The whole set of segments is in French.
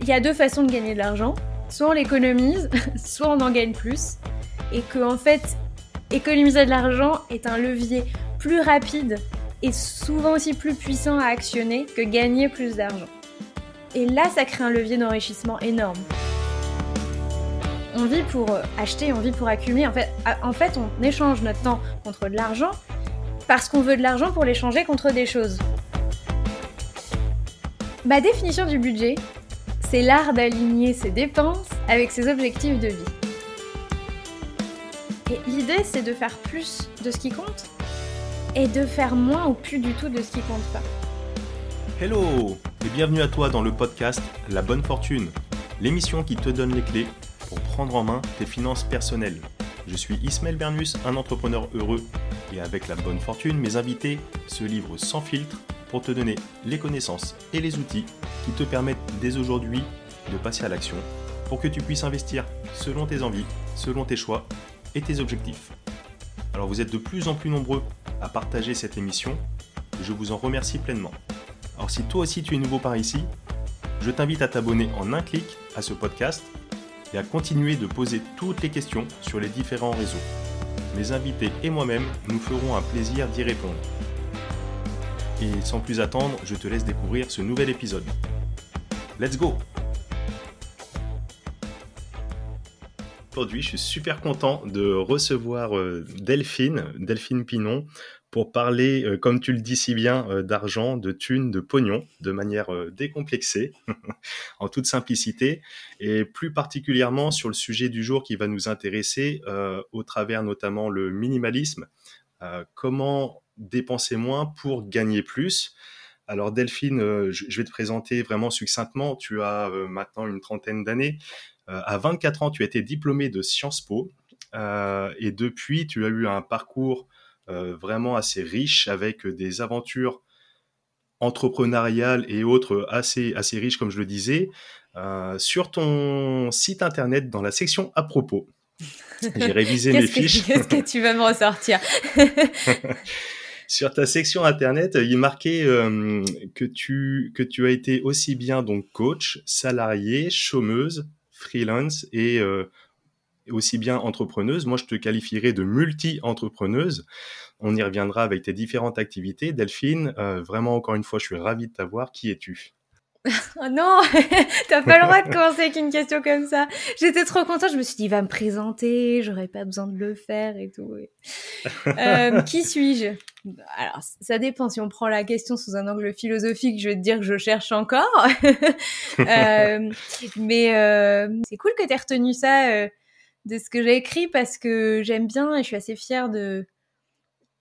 il y a deux façons de gagner de l'argent. Soit on l'économise, soit on en gagne plus. Et que en fait, économiser de l'argent est un levier plus rapide et souvent aussi plus puissant à actionner que gagner plus d'argent. Et là, ça crée un levier d'enrichissement énorme. On vit pour acheter, on vit pour accumuler. En fait, en fait on échange notre temps contre de l'argent parce qu'on veut de l'argent pour l'échanger contre des choses. Ma définition du budget, c'est l'art d'aligner ses dépenses avec ses objectifs de vie. Et l'idée, c'est de faire plus de ce qui compte et de faire moins ou plus du tout de ce qui compte pas. Hello et bienvenue à toi dans le podcast La Bonne Fortune, l'émission qui te donne les clés pour prendre en main tes finances personnelles. Je suis Ismaël Bernus, un entrepreneur heureux et avec la bonne fortune, mes invités se livrent sans filtre pour te donner les connaissances et les outils qui te permettent dès aujourd'hui de passer à l'action pour que tu puisses investir selon tes envies, selon tes choix et tes objectifs. Alors vous êtes de plus en plus nombreux à partager cette émission, je vous en remercie pleinement. Alors si toi aussi tu es nouveau par ici, je t'invite à t'abonner en un clic à ce podcast et à continuer de poser toutes les questions sur les différents réseaux. Mes invités et moi-même nous ferons un plaisir d'y répondre. Et sans plus attendre, je te laisse découvrir ce nouvel épisode. Let's go Aujourd'hui, je suis super content de recevoir euh, Delphine, Delphine Pinon, pour parler, euh, comme tu le dis si bien, euh, d'argent, de thunes, de pognon, de manière décomplexée, en toute simplicité, et plus particulièrement sur le sujet du jour qui va nous intéresser, au travers notamment le minimalisme. comment dépenser moins pour gagner plus. Alors Delphine, euh, je vais te présenter vraiment succinctement. Tu as euh, maintenant une trentaine d'années. Euh, à 24 ans, tu as été diplômé de Sciences Po. et depuis, tu as eu un parcours vraiment assez riche avec des aventures entrepreneuriales et autres assez, assez riches, comme je le disais. sur ton site internet, dans la section à propos, j'ai révisé mes fiches. Qu'est-ce que tu vas me ressortir? sur ta section internet, il marqué euh, que tu que tu as été aussi bien donc coach, salarié, chômeuse, freelance et euh, aussi bien entrepreneuse. Moi, je te qualifierais de multi-entrepreneuse. On y reviendra avec tes différentes activités. Delphine, euh, vraiment encore une fois, je suis ravi de t'avoir. Qui es-tu? oh non, t'as pas le droit de commencer avec une question comme ça. J'étais trop contente, je me suis dit, il va me présenter, j'aurais pas besoin de le faire et tout. Euh, qui suis-je? Alors, ça dépend. Si on prend la question sous un angle philosophique, je vais te dire que je cherche encore. euh, mais euh, c'est cool que t'aies retenu ça euh, de ce que j'ai écrit parce que j'aime bien et je suis assez fière de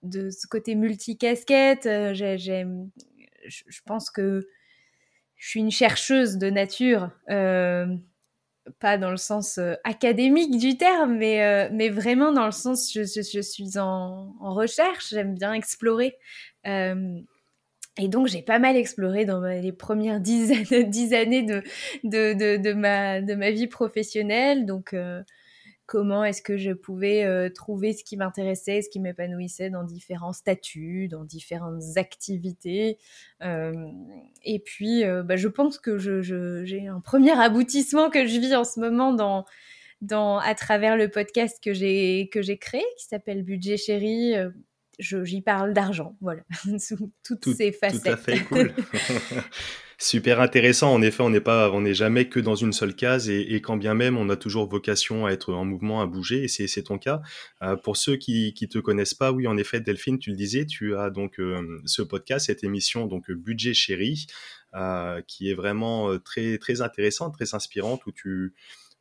de ce côté multicasquette. J'aime, je pense que je suis une chercheuse de nature, euh, pas dans le sens euh, académique du terme, mais, euh, mais vraiment dans le sens je, je, suis en, recherche, j'aime bien explorer. et donc j'ai pas mal exploré dans les premières dix, dix années de, de, de, de, ma, de ma vie professionnelle. Donc comment est-ce que je pouvais euh, trouver ce qui m'intéressait, ce qui m'épanouissait dans différents statuts, dans différentes activités. Euh, et puis, euh, bah, je pense que j'ai je, un premier aboutissement que je vis en ce moment dans, dans, à travers le podcast que j'ai créé, qui s'appelle Budget Chéri. J'y parle d'argent, voilà, sous toutes tout, ces facettes. Tout à fait cool. super intéressant. En effet, on n'est pas, on n'est jamais que dans une seule case et, et, quand bien même, on a toujours vocation à être en mouvement, à bouger. Et c'est ton cas. Euh, pour ceux qui qui te connaissent pas, oui, en effet, Delphine, tu le disais, tu as donc euh, ce podcast, cette émission, donc Budget Chéri, euh, qui est vraiment très très intéressante, très inspirante, où tu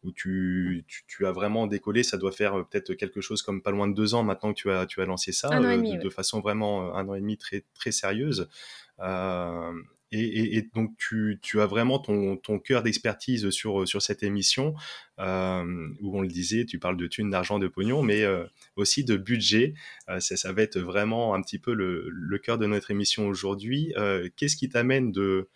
où tu, tu, tu, as vraiment décollé. Ça doit faire peut-être quelque chose comme pas loin de deux ans maintenant que tu as, tu as lancé ça, euh, de, façon vraiment un an et demi très, très sérieuse. Euh, et, donc tu, as vraiment ton, cœur d'expertise sur, sur cette émission, euh, où on le disait, tu parles de thunes, d'argent, de pognon, mais euh, aussi de budget. Euh, ça, va être vraiment un petit peu le, cœur de notre émission aujourd'hui. Euh, qu'est-ce qui t'amène de,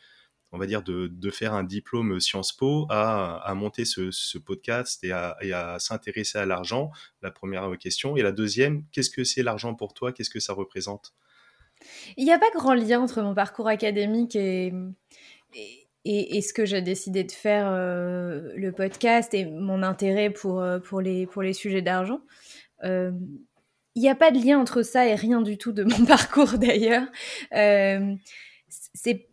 on va dire, de, faire un diplôme Sciences Po à, monter ce, podcast et à s'intéresser à l'argent? La première question. Et la deuxième, qu'est-ce que c'est l'argent pour toi? Qu'est-ce que ça représente? Il n'y a pas grand lien entre mon parcours académique et, et, ce que j'ai décidé de faire le podcast et mon intérêt pour, pour, les, pour les sujets d'argent. Il n'y a pas de lien entre ça et rien du tout de mon parcours d'ailleurs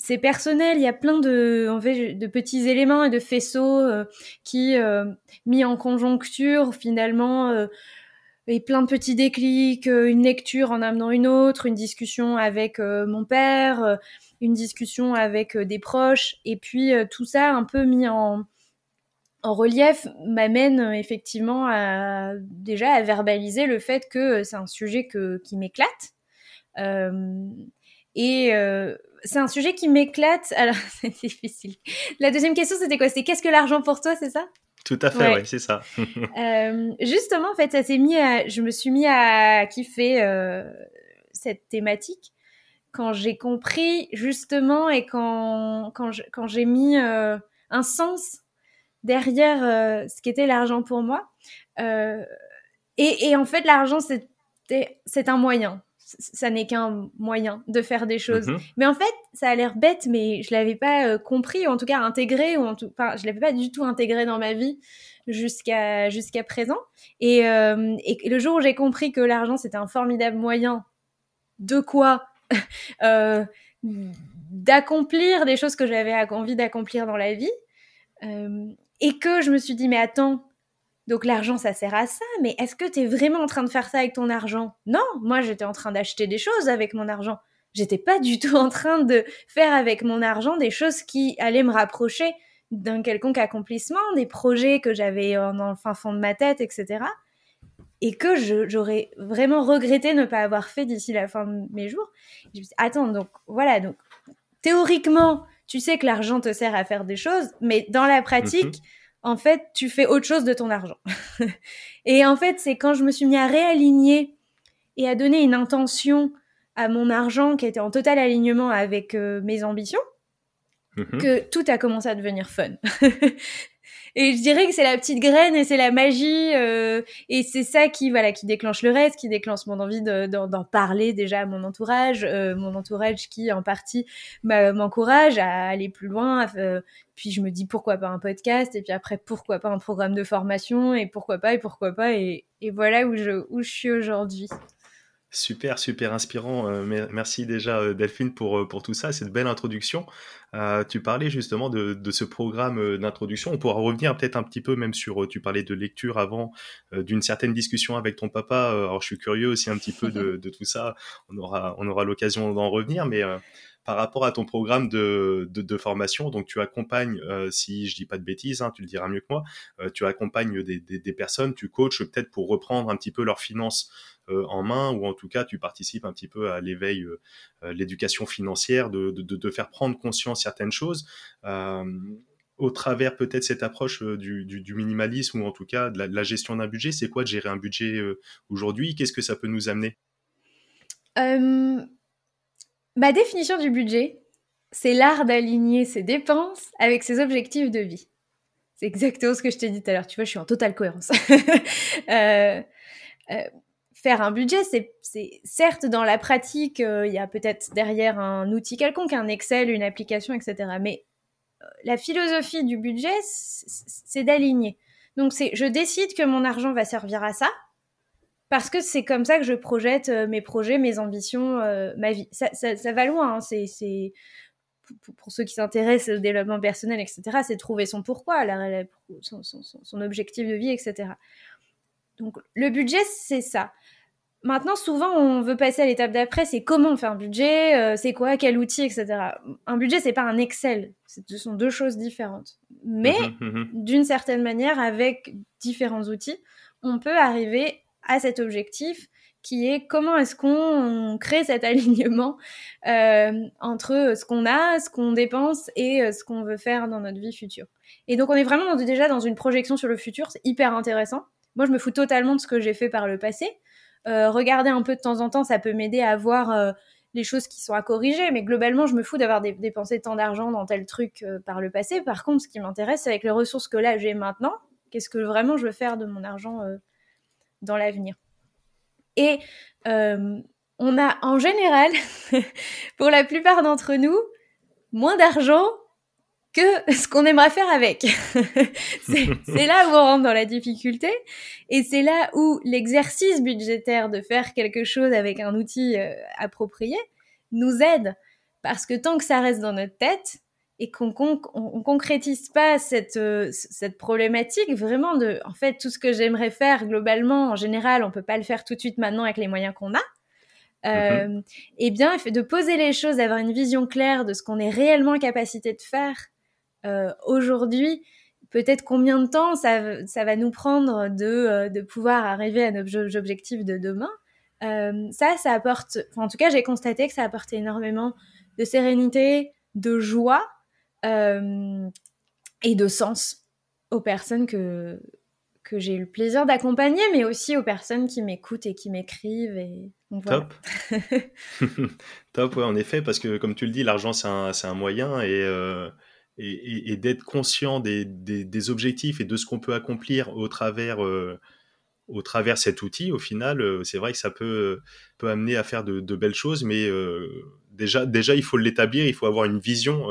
c'est personnel, il y a plein de, en fait, de petits éléments et de faisceaux euh, qui, euh, mis en conjoncture, finalement, euh, et plein de petits déclics, une lecture en amenant une autre, une discussion avec mon père, une discussion avec des proches, et puis tout ça un peu mis en, en relief m'amène effectivement à déjà à verbaliser le fait que c'est un sujet que, qui m'éclate. et c'est un sujet qui m'éclate. Alors, c'est difficile. La deuxième question, c'était quoi? C'était qu'est-ce que l'argent pour toi, c'est ça? Tout à fait, oui, c'est ça. Euh, justement, en fait, ça s'est mis à... Je me suis mis à kiffer euh, cette thématique quand j'ai compris, justement, et quand, quand, j'ai mis euh, un sens derrière ce qu'était l'argent pour moi. Et, et, en fait, l'argent, c'est un moyen ça n'est qu'un moyen de faire des choses. Mhm. Mais en fait, ça a l'air bête, mais je l'avais pas euh, compris, ou en tout cas intégré, ou en tout, enfin, je l'avais pas du tout intégré dans ma vie jusqu'à jusqu'à présent. Et, euh, et, le jour où j'ai compris que l'argent c'était un formidable moyen de quoi euh, d'accomplir des choses que j'avais envie d'accomplir dans la vie, et que je me suis dit mais attends, donc l'argent, ça sert à ça, mais est-ce que tu es vraiment en train de faire ça avec ton argent? Non, moi j'étais en train d'acheter des choses avec mon argent. J'étais pas du tout en train de faire avec mon argent des choses qui allaient me rapprocher d'un quelconque accomplissement, des projets que j'avais dans le fin fond de ma tête, etc. Et que j'aurais vraiment regretté ne pas avoir fait d'ici la fin de mes jours. Je me dit, attends, donc voilà, donc théoriquement, tu sais que l'argent te sert à faire des choses, mais dans la pratique, mhm en fait, tu fais autre chose de ton argent. et en fait, c'est quand je me suis mis à réaligner et à donner une intention à mon argent qui était en total alignement avec euh, mes ambitions, mhm. que tout a commencé à devenir fun. Et je dirais que c'est la petite graine et c'est la magie euh, et c'est ça qui voilà qui déclenche le reste, qui déclenche mon envie d'en parler déjà à mon entourage, euh, mon entourage qui en partie m'encourage à aller plus loin. Euh, puis je me dis pourquoi pas un podcast et puis après pourquoi pas un programme de formation et pourquoi pas et pourquoi pas et, et voilà où je où je suis aujourd'hui. Super, super inspirant. Euh, merci déjà euh, Delphine pour, euh, pour tout ça, cette belle introduction. tu parlais justement de, de ce programme d'introduction. On pourra revenir peut-être un petit peu même sur, tu parlais de lecture avant, d'une certaine discussion avec ton papa. alors je suis curieux aussi un petit peu de, de tout ça. On aura, on aura l'occasion d'en revenir, mais par rapport à ton programme de, formation, donc tu accompagnes, si je dis pas de bêtises, hein, tu le diras mieux que moi, tu accompagnes des, personnes, tu coaches peut-être pour reprendre un petit peu leurs finances euh, en main, ou en tout cas tu participes un petit peu à l'éveil, euh, euh, l'éducation financière, de, faire prendre conscience certaines choses. Au travers peut-être cette approche du, minimalisme ou en tout cas de la, gestion d'un budget. C'est quoi de gérer un budget aujourd'hui? Qu'est-ce que ça peut nous amener? Ma définition du budget, c'est l'art d'aligner ses dépenses avec ses objectifs de vie. C'est exactement ce que je t'ai dit tout à l'heure. Tu vois, je suis en totale cohérence. euh, faire un budget, c'est certes dans la pratique, euh, il y a peut-être derrière un outil quelconque, un Excel, une application, etc. Mais euh, la philosophie du budget, c'est d'aligner. Donc c'est, je décide que mon argent va servir à ça, parce que c'est comme ça que je projette euh, mes projets, mes ambitions, ma vie. Ça, va loin, hein. c'est pour, ceux qui s'intéressent au développement personnel, etc., c'est trouver son pourquoi, son, son, objectif de vie, etc. Donc le budget, c'est ça. Maintenant, souvent, on veut passer à l'étape d'après, c'est comment on fait un budget, euh, c'est quoi, quel outil, etc. Un budget, c'est pas un Excel, ce sont deux choses différentes. Mais mhm, mhm. d'une certaine manière, avec différents outils, on peut arriver à cet objectif qui est comment est-ce qu'on crée cet alignement euh, entre ce qu'on a, ce qu'on dépense et euh, ce qu'on veut faire dans notre vie future. Et donc, on est vraiment déjà dans une projection sur le futur, c'est hyper intéressant. Moi, je me fous totalement de ce que j'ai fait par le passé. Euh, regarder un peu de temps en temps, ça peut m'aider à voir les choses qui sont à corriger. Mais globalement, je me fous d'avoir dépensé tant d'argent dans tel truc par le passé. Par contre, ce qui m'intéresse, c'est avec les ressources que là j'ai maintenant, qu'est-ce que vraiment je veux faire de mon argent dans l'avenir. Et on a en général, pour la plupart d'entre nous, moins d'argent que ce qu'on aimerait faire avec. c'est là où on rentre dans la difficulté et c'est là où l'exercice budgétaire de faire quelque chose avec un outil euh, approprié nous aide parce que tant que ça reste dans notre tête et qu'on on, concrétise pas cette euh, cette problématique vraiment de en fait tout ce que j'aimerais faire globalement en général on peut pas le faire tout de suite maintenant avec les moyens qu'on a mm-hmm. euh, eh bien de poser les choses d'avoir une vision claire de ce qu'on est réellement en capacité de faire euh, aujourd'hui peut-être combien de temps ça, ça va nous prendre de, euh, de pouvoir arriver à nos objectifs de demain ça ça apporte en tout cas j'ai constaté que ça apporte énormément de sérénité de joie et de sens aux personnes que, que j'ai eu le plaisir d'accompagner, mais aussi aux personnes qui m'écoutent et qui m'écrivent. Et... Top. Top, ouais, en effet, parce que comme tu le dis, l'argent, c'est un, un, moyen et, euh, et, et d'être conscient des, des, objectifs et de ce qu'on peut accomplir au travers, euh, au travers cet outil, au final, euh, c'est vrai que ça peut, peut amener à faire de, de belles choses, mais euh, déjà, déjà, il faut l'établir, il faut avoir une vision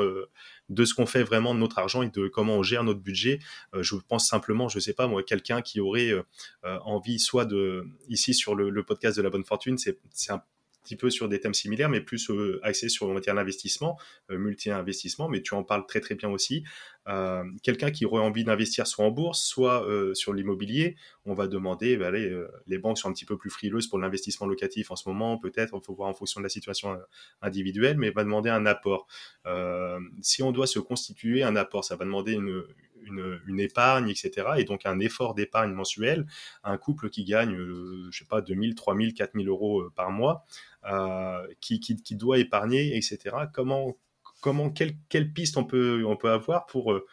de ce qu'on fait vraiment de notre argent et de comment on gère notre budget. Euh, je pense simplement, je sais pas moi, quelqu'un qui aurait euh, euh, envie, soit de, ici sur le, le podcast de la bonne fortune, c'est un petit peu sur des thèmes similaires, mais plus euh, axé sur l'investissement, euh, multi-investissement, mais tu en parles très très bien aussi. Euh, quelqu'un qui aurait envie d'investir soit en bourse, soit sur l'immobilier, on va demander, bah, allez, les banques sont un petit peu plus frileuses pour l'investissement locatif en ce moment, peut-être, il faut voir en fonction de la situation individuelle, mais va demander un apport. si on doit se constituer un apport, ça va demander une, une, épargne, etc. Et donc un effort d'épargne mensuel. Un couple qui gagne, euh, je sais pas, 2000, 3000, 4000 euros euh, par mois, euh, qui, qui, doit épargner, etc. Comment, comment quelle, quelle piste on peut, on peut avoir pour, euh,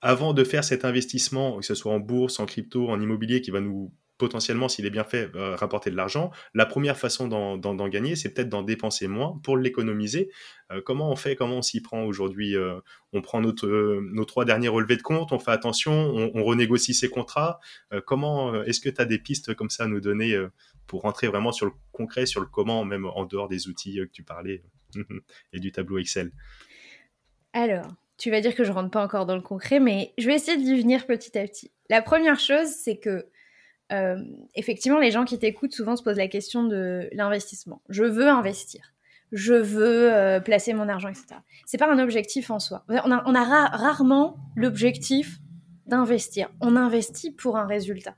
avant de faire cet investissement, que ce soit en bourse, en crypto, en immobilier, qui va nous potentiellement, s'il est bien fait, euh, rapporter de l'argent. La première façon d'en gagner, c'est peut-être d'en dépenser moins pour l'économiser. Euh, comment on fait Comment on s'y prend aujourd'hui euh, On prend nos trois derniers relevés de compte, on fait attention, on, on renégocie ses contrats. comment Est-ce que tu as des pistes comme ça à nous donner pour rentrer vraiment sur le concret, sur le comment, même en dehors des outils que tu parlais et du tableau Excel? Alors, tu vas dire que je rentre pas encore dans le concret, mais je vais essayer d'y venir petit à petit. La première chose, c'est que euh, effectivement, les gens qui t'écoutent souvent se posent la question de l'investissement. Je veux investir. Je veux euh, placer mon argent, etc. C'est pas un objectif en soi. On a, on a rarement l'objectif d'investir. On investit pour un résultat.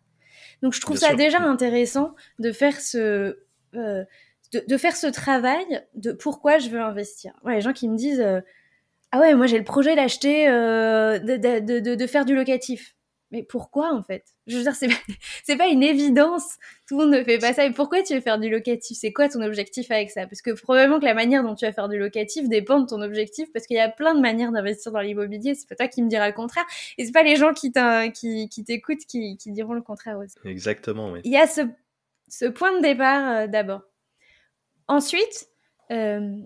Donc je trouve Bien ça sûr. déjà intéressant de faire ce euh, de, de, faire ce travail de pourquoi je veux investir. Ouais, les gens qui me disent ah ouais moi j'ai le projet d'acheter de, de, de, faire du locatif mais pourquoi en fait? Je veux dire, c'est c'est pas une évidence. Tout le monde ne fait pas ça. Et pourquoi tu veux faire du locatif? C'est quoi ton objectif avec ça? Parce que probablement que la manière dont tu vas faire du locatif dépend de ton objectif, parce qu'il y a plein de manières d'investir dans l'immobilier. C'est pas toi qui me diras le contraire, et c'est pas les gens qui qui, qui t'écoutent qui, qui diront le contraire aussi. Exactement. Oui. Il y a ce ce point de départ euh, d'abord. Ensuite. Euh,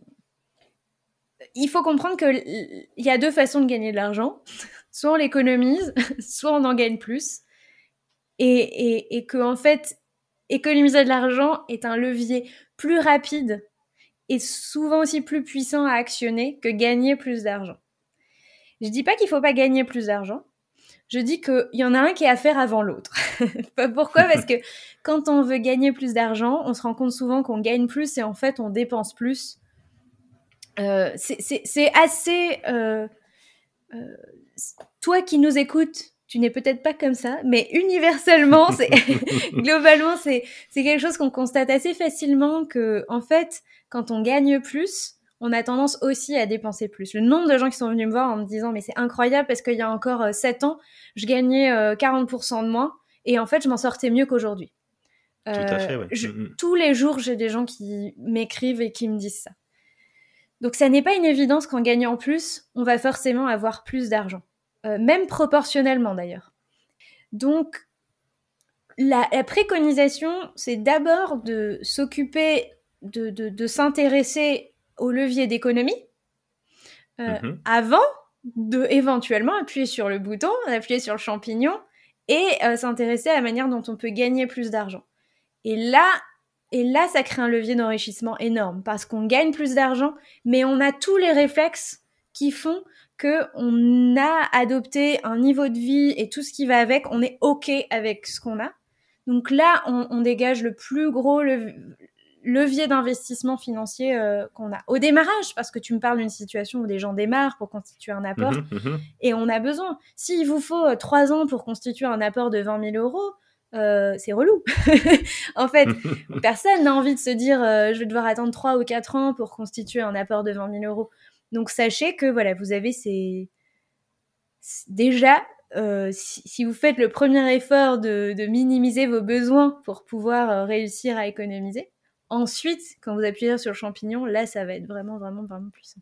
il faut comprendre qu'il y a deux façons de gagner de l'argent soit on l'économise, soit on en gagne plus. Et, et, que, en fait, économiser de l'argent est un levier plus rapide et souvent aussi plus puissant à actionner que gagner plus d'argent. Je dis pas qu'il faut pas gagner plus d'argent. Je dis qu'il y en a un qui est à faire avant l'autre. Pourquoi Parce que quand on veut gagner plus d'argent, on se rend compte souvent qu'on gagne plus et en fait on dépense plus. Euh, c'est assez euh, euh, toi qui nous écoutes, tu n'es peut-être pas comme ça, mais universellement, c'est globalement, c'est quelque chose qu'on constate assez facilement que en fait, quand on gagne plus, on a tendance aussi à dépenser plus. Le nombre de gens qui sont venus me voir en me disant mais c'est incroyable parce qu'il y a encore 7 euh, ans, je gagnais 40% euh, de moins et en fait, je m'en sortais mieux qu'aujourd'hui. Euh, Tout à fait, ouais. je, mm -hmm. Tous les jours, j'ai des gens qui m'écrivent et qui me disent ça. Donc ça n'est pas une évidence qu'en gagnant plus, on va forcément avoir plus d'argent. Euh, même proportionnellement d'ailleurs. Donc, la, la préconisation, c'est d'abord de s'occuper, de, de, de s'intéresser au levier d'économie euh, -hmm. avant de éventuellement appuyer sur le bouton, appuyer sur le champignon et euh, s'intéresser à la manière dont on peut gagner plus d'argent. Et là, et là, ça crée un levier d'enrichissement énorme parce qu'on gagne plus d'argent, mais on a tous les réflexes qui font que on a adopté un niveau de vie et tout ce qui va avec, on est ok avec ce qu'on a. Donc là, on, on, dégage le plus gros levier d'investissement financier euh, qu'on a au démarrage, parce que tu me parles d'une situation où des gens démarrent pour constituer un apport, mhm, mhm. et on a besoin. S'il vous faut euh, trois ans pour constituer un apport de 20 000 euros, euh, c'est relou. en fait, personne n'a envie de se dire je vais devoir attendre trois ou quatre ans pour constituer un apport de 20 000 euros. Donc sachez que voilà, vous avez ces déjà euh, si, vous faites le premier effort de, minimiser vos besoins pour pouvoir euh, réussir à économiser, ensuite, quand vous appuyez sur le champignon, là, ça va être vraiment, vraiment, vraiment puissant.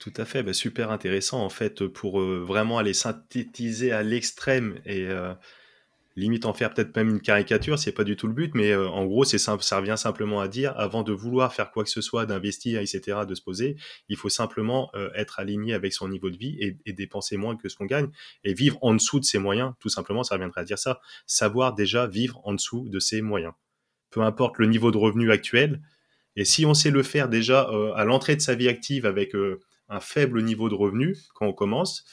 Tout à fait, bah, super intéressant en fait pour euh, vraiment aller synthétiser à l'extrême et limite en faire peut-être même une caricature, c'est pas du tout le but, mais euh, en gros, c'est ça revient simplement à dire, avant de vouloir faire quoi que ce soit, d'investir, etc., de se poser, il faut simplement euh, être aligné avec son niveau de vie et, et dépenser moins que ce qu'on gagne et vivre en dessous de ses moyens. Tout simplement, ça reviendrait à dire ça. Savoir déjà vivre en dessous de ses moyens. Peu importe le niveau de revenu actuel. Et si on sait le faire déjà euh, à l'entrée de sa vie active avec un faible niveau de revenu quand on commence,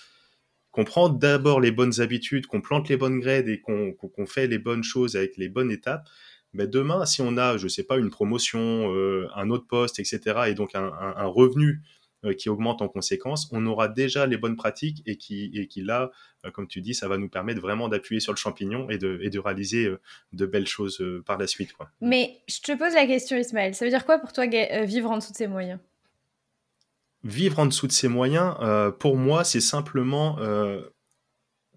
qu'on prend d'abord les bonnes habitudes, qu'on plante les bonnes graines et qu'on fait les bonnes choses avec les bonnes étapes, ben demain, si on a, je sais pas, une promotion, euh, un autre poste, etc., et donc un, revenu euh, qui augmente en conséquence, on aura déjà les bonnes pratiques et qui, et qui là, euh, comme tu dis, ça va nous permettre vraiment d'appuyer sur le champignon et de, de réaliser de belles choses par la suite. Mais je te pose la question, Ismaël, ça veut dire quoi pour toi vivre en dessous de ses moyens? Vivre en dessous de ses moyens, euh, pour moi, c'est simplement euh,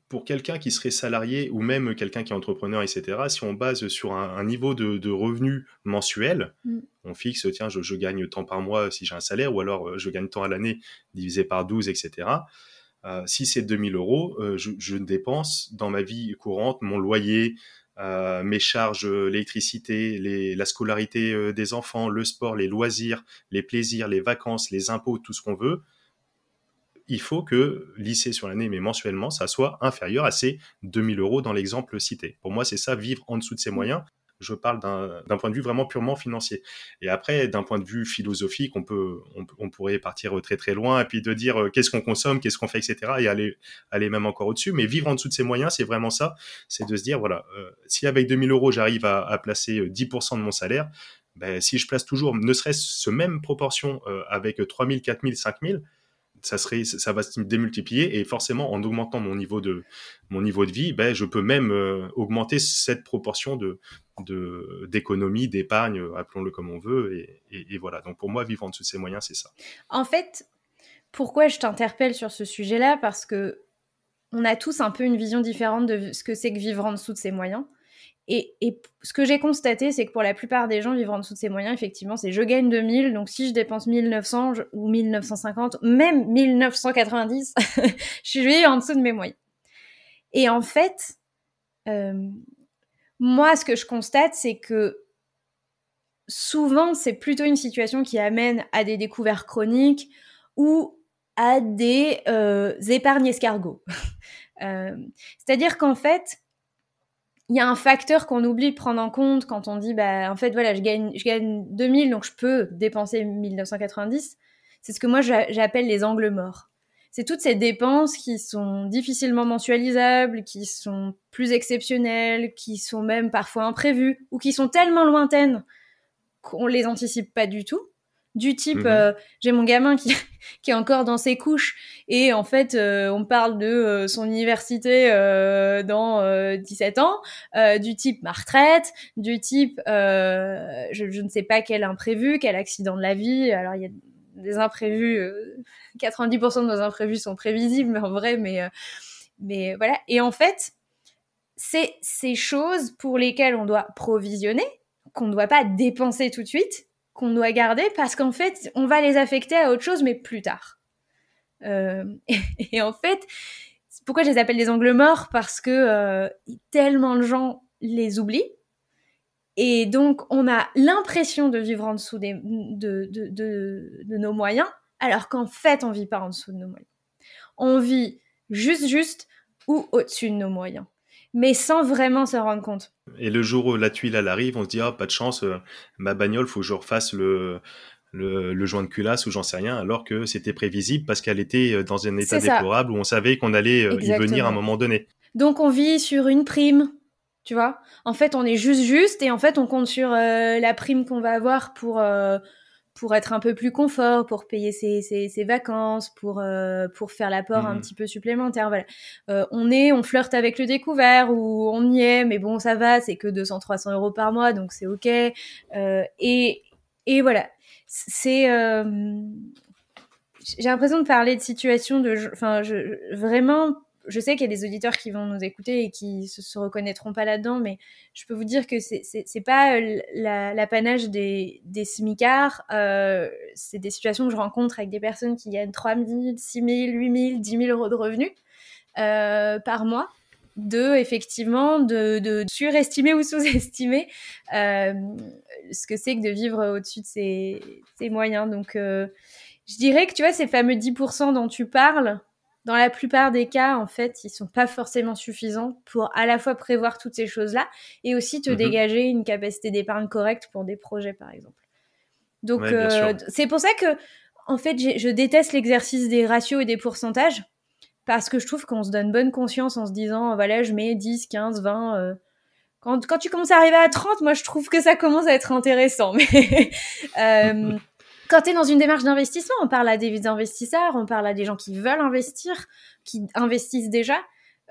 pour quelqu'un qui serait salarié ou même quelqu'un qui est entrepreneur, etc. Si on base sur un, niveau de, de revenu mensuel, mm. on fixe, tiens, je, gagne tant par mois si j'ai un salaire, ou alors euh, je gagne tant à l'année divisé par 12, etc. si c'est 2000 euros, je, je, dépense dans ma vie courante mon loyer, euh, mes charges, euh, l'électricité, les, la scolarité euh, des enfants, le sport, les loisirs, les plaisirs, les vacances, les impôts, tout ce qu'on veut, il faut que lycée sur l'année, mais mensuellement, ça soit inférieur à ces 2000 euros dans l'exemple cité. Pour moi, c'est ça, vivre en dessous de ses mmh. moyens je parle d'un point de vue vraiment purement financier. Et après, d'un point de vue philosophique, on pourrait partir très très loin et puis de dire euh, qu'est-ce qu'on consomme, qu'est-ce qu'on fait, etc. et aller, aller même encore au-dessus. Mais vivre en dessous de ses moyens, c'est vraiment ça. C'est de se dire, voilà, euh, si avec 2000 euros, j'arrive à, placer 10% euh, de mon salaire, ben, si je place toujours, ne serait-ce ce même proportion avec 3000, 4000, 5000, ça serait, ça va se démultiplier et forcément en augmentant mon niveau de mon niveau de vie, ben je peux même euh, augmenter cette proportion de d'économie, d'épargne, euh, appelons-le comme on veut et, et, voilà. Donc pour moi, vivre en dessous de ses moyens, c'est ça. En fait, pourquoi je t'interpelle sur ce sujet-là? Parce que on a tous un peu une vision différente de ce que c'est que vivre en dessous de ses moyens. Et, ce que j'ai constaté, c'est que pour la plupart des gens vivant en dessous de ces moyens, effectivement, c'est je gagne 2000, donc si je dépense 1900 ou 1950, même 1990, je suis en dessous de mes moyens. Et en fait, euh, moi, ce que je constate, c'est que souvent, c'est plutôt une situation qui amène à des découvertes chroniques ou à des euh, épargnes escargots. Euh, c'est-à-dire qu'en fait, il y a un facteur qu'on oublie de prendre en compte quand on dit, bah, en fait, voilà, je gagne, je gagne 2000, donc je peux dépenser 1990. C'est ce que moi j'appelle les angles morts. C'est toutes ces dépenses qui sont difficilement mensualisables, qui sont plus exceptionnelles, qui sont même parfois imprévues, ou qui sont tellement lointaines qu'on les anticipe pas du tout du type mhm. euh, j'ai mon gamin qui, qui est encore dans ses couches et en fait euh, on parle de euh, son université dans 17 ans du type ma retraite du type je, je, ne sais pas quel imprévu quel accident de la vie alors il y a des imprévus 90% de nos imprévus sont prévisibles en vrai mais mais voilà et en fait c'est ces choses pour lesquelles on doit provisionner qu'on ne doit pas dépenser tout de suite qu'on doit garder parce qu'en fait, on va les affecter à autre chose, mais plus tard. Euh, et, en fait, pourquoi je les appelle les angles morts? Parce que euh, tellement de gens les oublient. Et donc, on a l'impression de vivre en dessous des, de, de, de, de, nos moyens, alors qu'en fait, on vit pas en dessous de nos moyens. On vit juste, juste ou au-dessus de nos moyens mais sans vraiment se rendre compte. Et le jour où la tuile elle arrive, on se dit ah pas de chance, euh, ma bagnole faut que je refasse le le, joint de culasse ou j'en sais rien, alors que c'était prévisible parce qu'elle était dans un état déplorable où on savait qu'on allait y venir à un moment donné. Donc on vit sur une prime, tu vois. En fait, on est juste juste et en fait, on compte sur la prime qu'on va avoir pour pour être un peu plus confort, pour payer ses, ses, vacances, pour euh, pour faire l'apport un mmh. petit peu supplémentaire. Voilà, euh, on est, on flirte avec le découvert ou on y est, mais bon, ça va, c'est que 200-300 euros par mois, donc c'est ok. Euh, et et voilà, c'est j'ai l'impression de parler de situation de, enfin, je, vraiment je sais qu'il y a des auditeurs qui vont nous écouter et qui se, se reconnaîtront pas là-dedans, mais je peux vous dire que c'est pas euh, l'apanage des des smicards. Euh, c'est des situations que je rencontre avec des personnes qui gagnent 3 000, 6 000, 8 000, 10 000 euros de revenus euh, par mois. De effectivement de, surestimer ou sous-estimer ce que c'est que de vivre au-dessus de ses, ses moyens. Donc je dirais que tu vois ces fameux 10% dont tu parles, dans la plupart des cas, en fait, ils sont pas forcément suffisants pour à la fois prévoir toutes ces choses-là et aussi te mhm. dégager une capacité d'épargne correcte pour des projets, par exemple. Donc, euh, c'est pour ça que, en fait, je déteste l'exercice des ratios et des pourcentages parce que je trouve qu'on se donne bonne conscience en se disant, voilà, je mets 10, 15, 20. Quand, quand tu commences à arriver à 30, moi, je trouve que ça commence à être intéressant. Mais euh, quand tu es dans une démarche d'investissement, on parle à des investisseurs, on parle à des gens qui veulent investir, qui investissent déjà.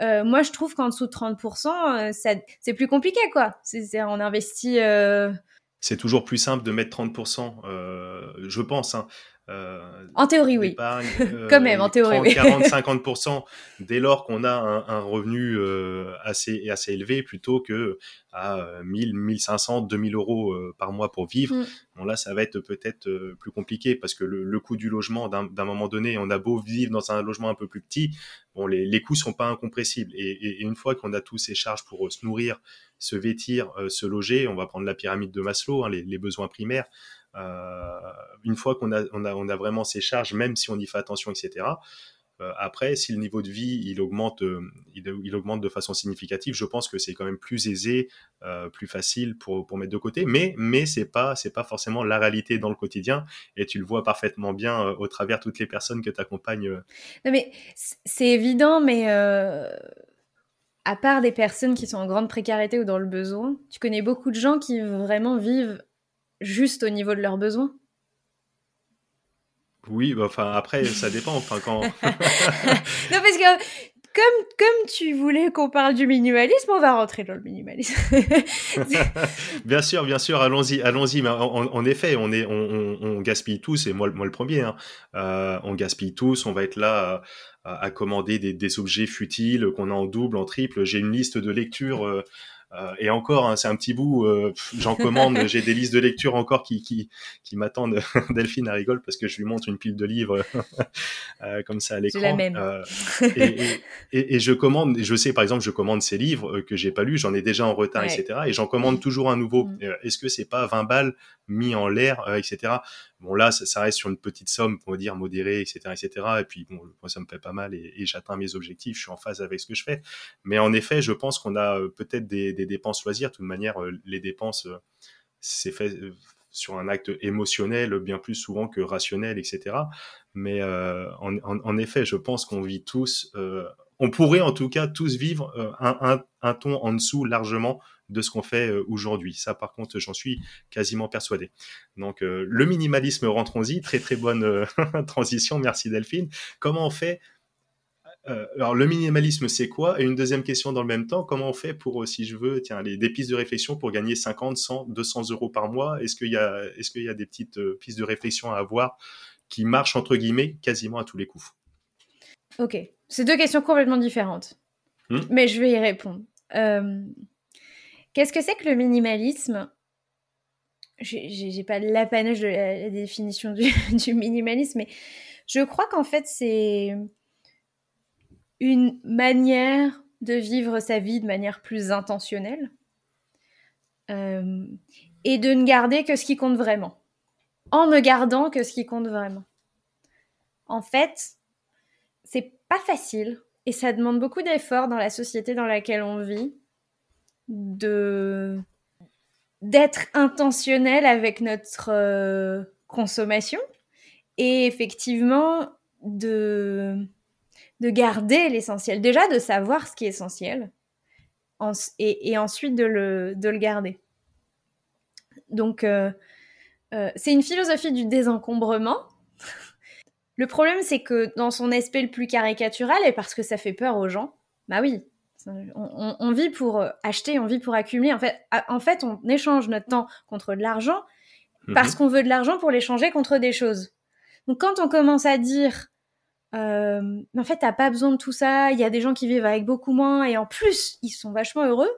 Euh, moi, je trouve qu'en dessous de 30%, euh, c'est plus compliqué, quoi. C'est, on investit. Euh... C'est toujours plus simple de mettre 30%, euh, je pense. Hein. Euh, en théorie, oui. Euh, Quand même, en théorie, 40-50% dès lors qu'on a un, revenu euh, assez, assez élevé plutôt que à 1000, 1500, 2000 euros par mois pour vivre. Mm. Bon, là, ça va être peut-être plus compliqué parce que le, coût du logement, d'un moment donné, on a beau vivre dans un logement un peu plus petit, bon, les, les coûts sont pas incompressibles. Et, une fois qu'on a tous ces charges pour se nourrir, se vêtir, se loger, on va prendre la pyramide de Maslow, hein, les, les besoins primaires. Euh, une fois qu'on a, vraiment ces charges, même si on y fait attention, etc. Euh, après, si le niveau de vie il augmente, euh, il, augmente de façon significative, je pense que c'est quand même plus aisé, plus facile pour, mettre de côté. Mais mais c'est pas forcément la réalité dans le quotidien et tu le vois parfaitement bien au travers toutes les personnes que tu accompagnes. Non mais c'est évident, mais à part des personnes qui sont en grande précarité ou dans le besoin, tu connais beaucoup de gens qui vraiment vivent juste au niveau de leurs besoins Oui, bah, enfin après ça dépend. Enfin quand. non parce que comme, comme tu voulais qu'on parle du minimalisme, on va rentrer dans le minimalisme. bien sûr, bien sûr, allons-y, allons-y. Mais en, effet, on, est, on, gaspille tous, et moi, moi le premier. Hein. Euh, on gaspille tous, on va être là à, commander des, objets futiles qu'on a en double, en triple. J'ai une liste de lecture. Euh, et encore, hein, c'est un petit bout. Euh, j'en commande. j'ai des listes de lecture encore qui qui, qui m'attendent. Delphine a rigole parce que je lui montre une pile de livres euh, comme ça à l'écran. la même. Et, et, et, je commande. Je sais par exemple, je commande ces livres que j'ai pas lus. J'en ai déjà en retard, etc. Et j'en commande toujours un nouveau. Mm. Est-ce que c'est pas 20 balles mis en l'air, etc. Bon là, ça, reste sur une petite somme, on va dire modérée, etc., etc. Et puis bon, moi ça me fait pas mal et, j'atteins mes objectifs, je suis en phase avec ce que je fais. Mais en effet, je pense qu'on a euh, peut-être des, dépenses loisirs. De toute manière, euh, les dépenses, euh, c'est fait sur un acte émotionnel bien plus souvent que rationnel, etc. Mais en, effet, je pense qu'on vit tous, on pourrait en tout cas tous vivre un, ton en dessous largement de ce qu'on fait euh, aujourd'hui. Ça, par contre, j'en suis quasiment persuadé. Donc, euh, le minimalisme, rentrons-y. Très, très bonne euh, transition. Merci Delphine. Comment on fait alors le minimalisme c'est quoi? Et une deuxième question dans le même temps, comment on fait pour, si je veux, tiens, les, des pistes de réflexion pour gagner 50, 100, 200 euros par mois? Est-ce qu'il y a, est-ce qu'il y a des petites pistes de réflexion à avoir qui marchent entre guillemets quasiment à tous les coups? Ok, c'est deux questions complètement différentes, hmm? mais je vais y répondre. Qu'est-ce que c'est que le minimalisme? J'ai pas l'apanage de la, définition du, minimalisme, mais je crois qu'en fait, c'est une manière de vivre sa vie de manière plus intentionnelle euh, et de ne garder que ce qui compte vraiment. En ne gardant que ce qui compte vraiment. En fait, c'est pas facile et ça demande beaucoup d'efforts dans la société dans laquelle on vit de d'être intentionnel avec notre euh, consommation et effectivement de, de garder l'essentiel. Déjà de savoir ce qui est essentiel et, ensuite de le, de le garder. Donc, euh, euh, c'est une philosophie du désencombrement. le problème, c'est que dans son aspect le plus caricatural, et parce que ça fait peur aux gens, bah oui, on, vit pour euh, acheter, on vit pour accumuler. En fait, en fait on échange notre temps contre de l'argent parce mhm. qu'on veut de l'argent pour l'échanger contre des choses. Donc quand on commence à dire, euh, en fait, t'as pas besoin de tout ça, il y a des gens qui vivent avec beaucoup moins et en plus, ils sont vachement heureux,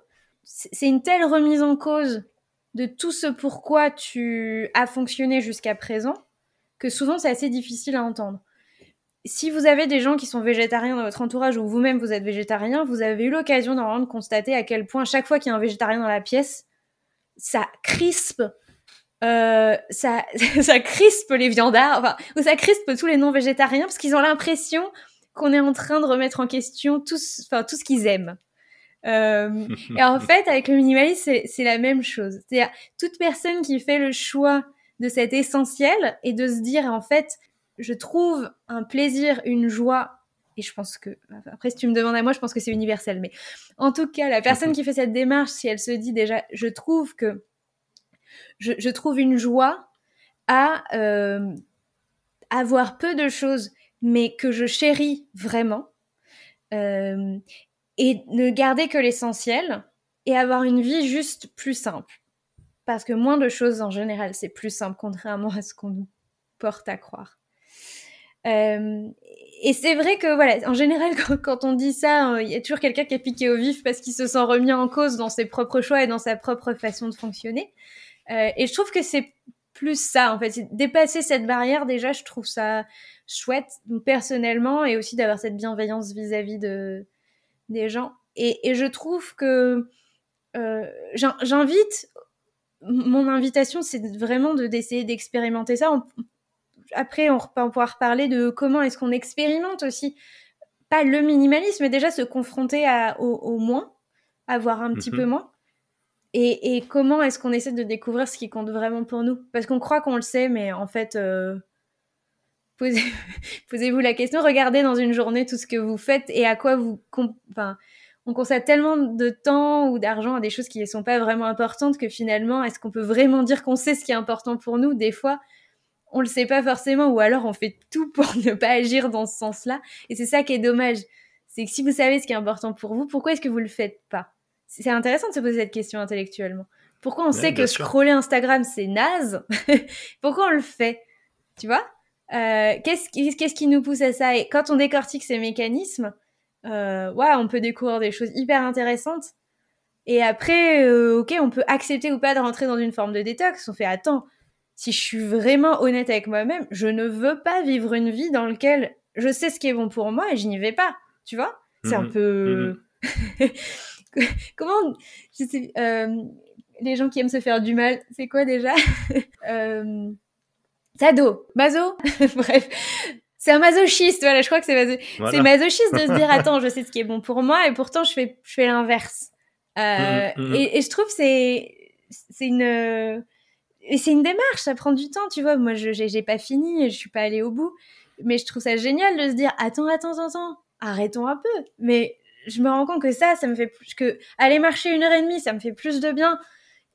c'est une telle remise en cause de tout ce pourquoi tu as fonctionné jusqu'à présent que souvent c'est assez difficile à entendre. Si vous avez des gens qui sont végétariens dans votre entourage ou vous-même vous êtes végétarien, vous avez eu l'occasion normalement de constater à quel point chaque fois qu'il y a un végétarien dans la pièce, ça crispe euh, ça, ça crispe les viandards, enfin, ou ça crispe tous les non-végétariens parce qu'ils ont l'impression qu'on est en train de remettre en question tout, enfin, tout ce qu'ils aiment. Euh, et en fait, avec le minimalisme, c'est la même chose. C'est-à-dire, toute personne qui fait le choix de cet essentiel et de se dire, en fait, je trouve un plaisir, une joie, et je pense que, après, si tu me demandes à moi, je pense que c'est universel, mais en tout cas, la personne qui fait cette démarche, si elle se dit déjà, je trouve que je, trouve une joie à euh, avoir peu de choses, mais que je chéris vraiment, euh, et ne garder que l'essentiel, et avoir une vie juste plus simple. Parce que moins de choses en général, c'est plus simple, contrairement à ce qu'on nous porte à croire. Euh, et c'est vrai que voilà, en général, quand, on dit ça, il y a toujours quelqu'un qui est piqué au vif parce qu'il se sent remis en cause dans ses propres choix et dans sa propre façon de fonctionner. Euh, et je trouve que c'est plus ça, en fait. Dépasser cette barrière, déjà, je trouve ça chouette, personnellement, et aussi d'avoir cette bienveillance vis-à-vis de, des gens. Et, je trouve que euh, j'invite, mon invitation, c'est vraiment de d'essayer d'expérimenter ça. Après, on va pouvoir parler de comment est-ce qu'on expérimente aussi, pas le minimalisme, mais déjà se confronter à, au, moins, avoir un petit mhm. peu moins. Et, comment est-ce qu'on essaie de découvrir ce qui compte vraiment pour nous? Parce qu'on croit qu'on le sait, mais en fait, euh, posez-vous la question, regardez dans une journée tout ce que vous faites et à quoi vous... Enfin, on constate tellement de temps ou d'argent à des choses qui ne sont pas vraiment importantes que finalement, est-ce qu'on peut vraiment dire qu'on sait ce qui est important pour nous? Des fois, on le sait pas forcément, ou alors on fait tout pour ne pas agir dans ce sens-là. Et c'est ça qui est dommage. C'est que si vous savez ce qui est important pour vous, pourquoi est-ce que vous le faites pas? C'est intéressant de se poser cette question intellectuellement. Pourquoi on sait que scroller Instagram c'est naze? Pourquoi on le fait? Tu vois? Euh, Qu'est-ce qui, nous pousse à ça? Et quand on décortique ces mécanismes, euh, ouais, on peut découvrir des choses hyper intéressantes. Et après, euh, ok, on peut accepter ou pas de rentrer dans une forme de détox. On fait attends, si je suis vraiment honnête avec moi-même, je ne veux pas vivre une vie dans laquelle je sais ce qui est bon pour moi et je n'y vais pas. Tu vois? C'est un mhm. peu. Mhm. comment je sais, euh, les gens qui aiment se faire du mal, c'est quoi déjà? Euh, Sado, maso, bref. C'est un masochiste, voilà, je crois que c'est maso... c'est masochiste de se dire attends, je sais ce qui est bon pour moi et pourtant je fais je fais l'inverse. Euh, mmh, mmh. Et, et, je trouve c'est c'est une et c'est une démarche, ça prend du temps, tu vois. Moi, je j'ai pas fini, je suis pas allée au bout, mais je trouve ça génial de se dire attends, attends, attends, arrêtons un peu. Mais je me rends compte que ça, ça me fait plus que aller marcher une heure et demie, ça me fait plus de bien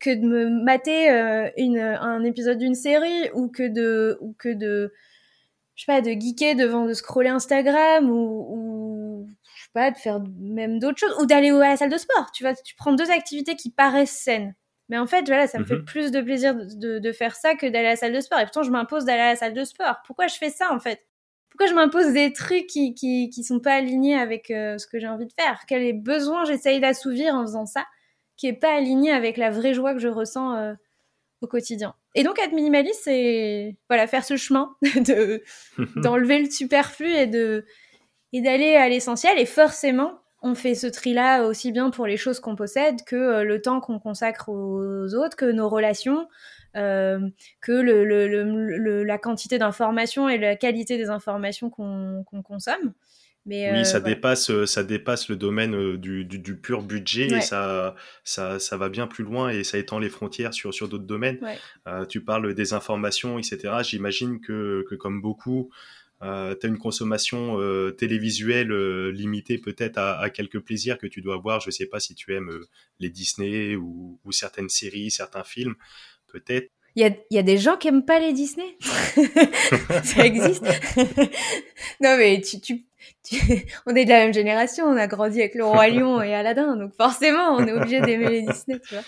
que de me mater euh, un épisode d'une série ou que de ou que de je sais pas de geeker devant de scroller Instagram ou, ou je sais pas de faire même d'autres choses ou d'aller à la salle de sport. Tu vois, tu prends deux activités qui paraissent saines. Mais en fait, voilà, ça me fait mhm. plus de plaisir de, de faire ça que d'aller à la salle de sport. Et pourtant, je m'impose d'aller à la salle de sport. Pourquoi je fais ça, en fait? Pourquoi je m'impose des trucs qui, qui, qui sont pas alignés avec euh, ce que j'ai envie de faire? Quels besoins j'essaye d'assouvir en faisant ça qui est pas aligné avec la vraie joie que je ressens euh, au quotidien Et donc être minimaliste, c'est voilà faire ce chemin de d'enlever le superflu et de et d'aller à l'essentiel. Et forcément, on fait ce tri-là aussi bien pour les choses qu'on possède que euh, le temps qu'on consacre aux autres, que nos relations, euh, que le, le, la quantité d'informations et la qualité des informations qu'on consomme. Mais, oui, ça, voilà. dépasse, ça dépasse le domaine du, du, du pur budget et ça, ça, ça, va bien plus loin et ça étend les frontières sur, sur d'autres domaines. Ouais. tu parles des informations, etc. J'imagine que, que, comme beaucoup, euh, tu as une consommation euh, télévisuelle euh, limitée peut-être à, à, quelques plaisirs que tu dois voir. Je sais pas si tu aimes les Disney ou, ou, certaines séries, certains films, peut-être. Il y a, y a, des gens qui aiment pas les Disney? Ça existe? non mais tu, tu, tu, on est de la même génération, on a grandi avec le roi Lion et Aladdin, donc forcément on est obligé d'aimer les Disney, tu vois.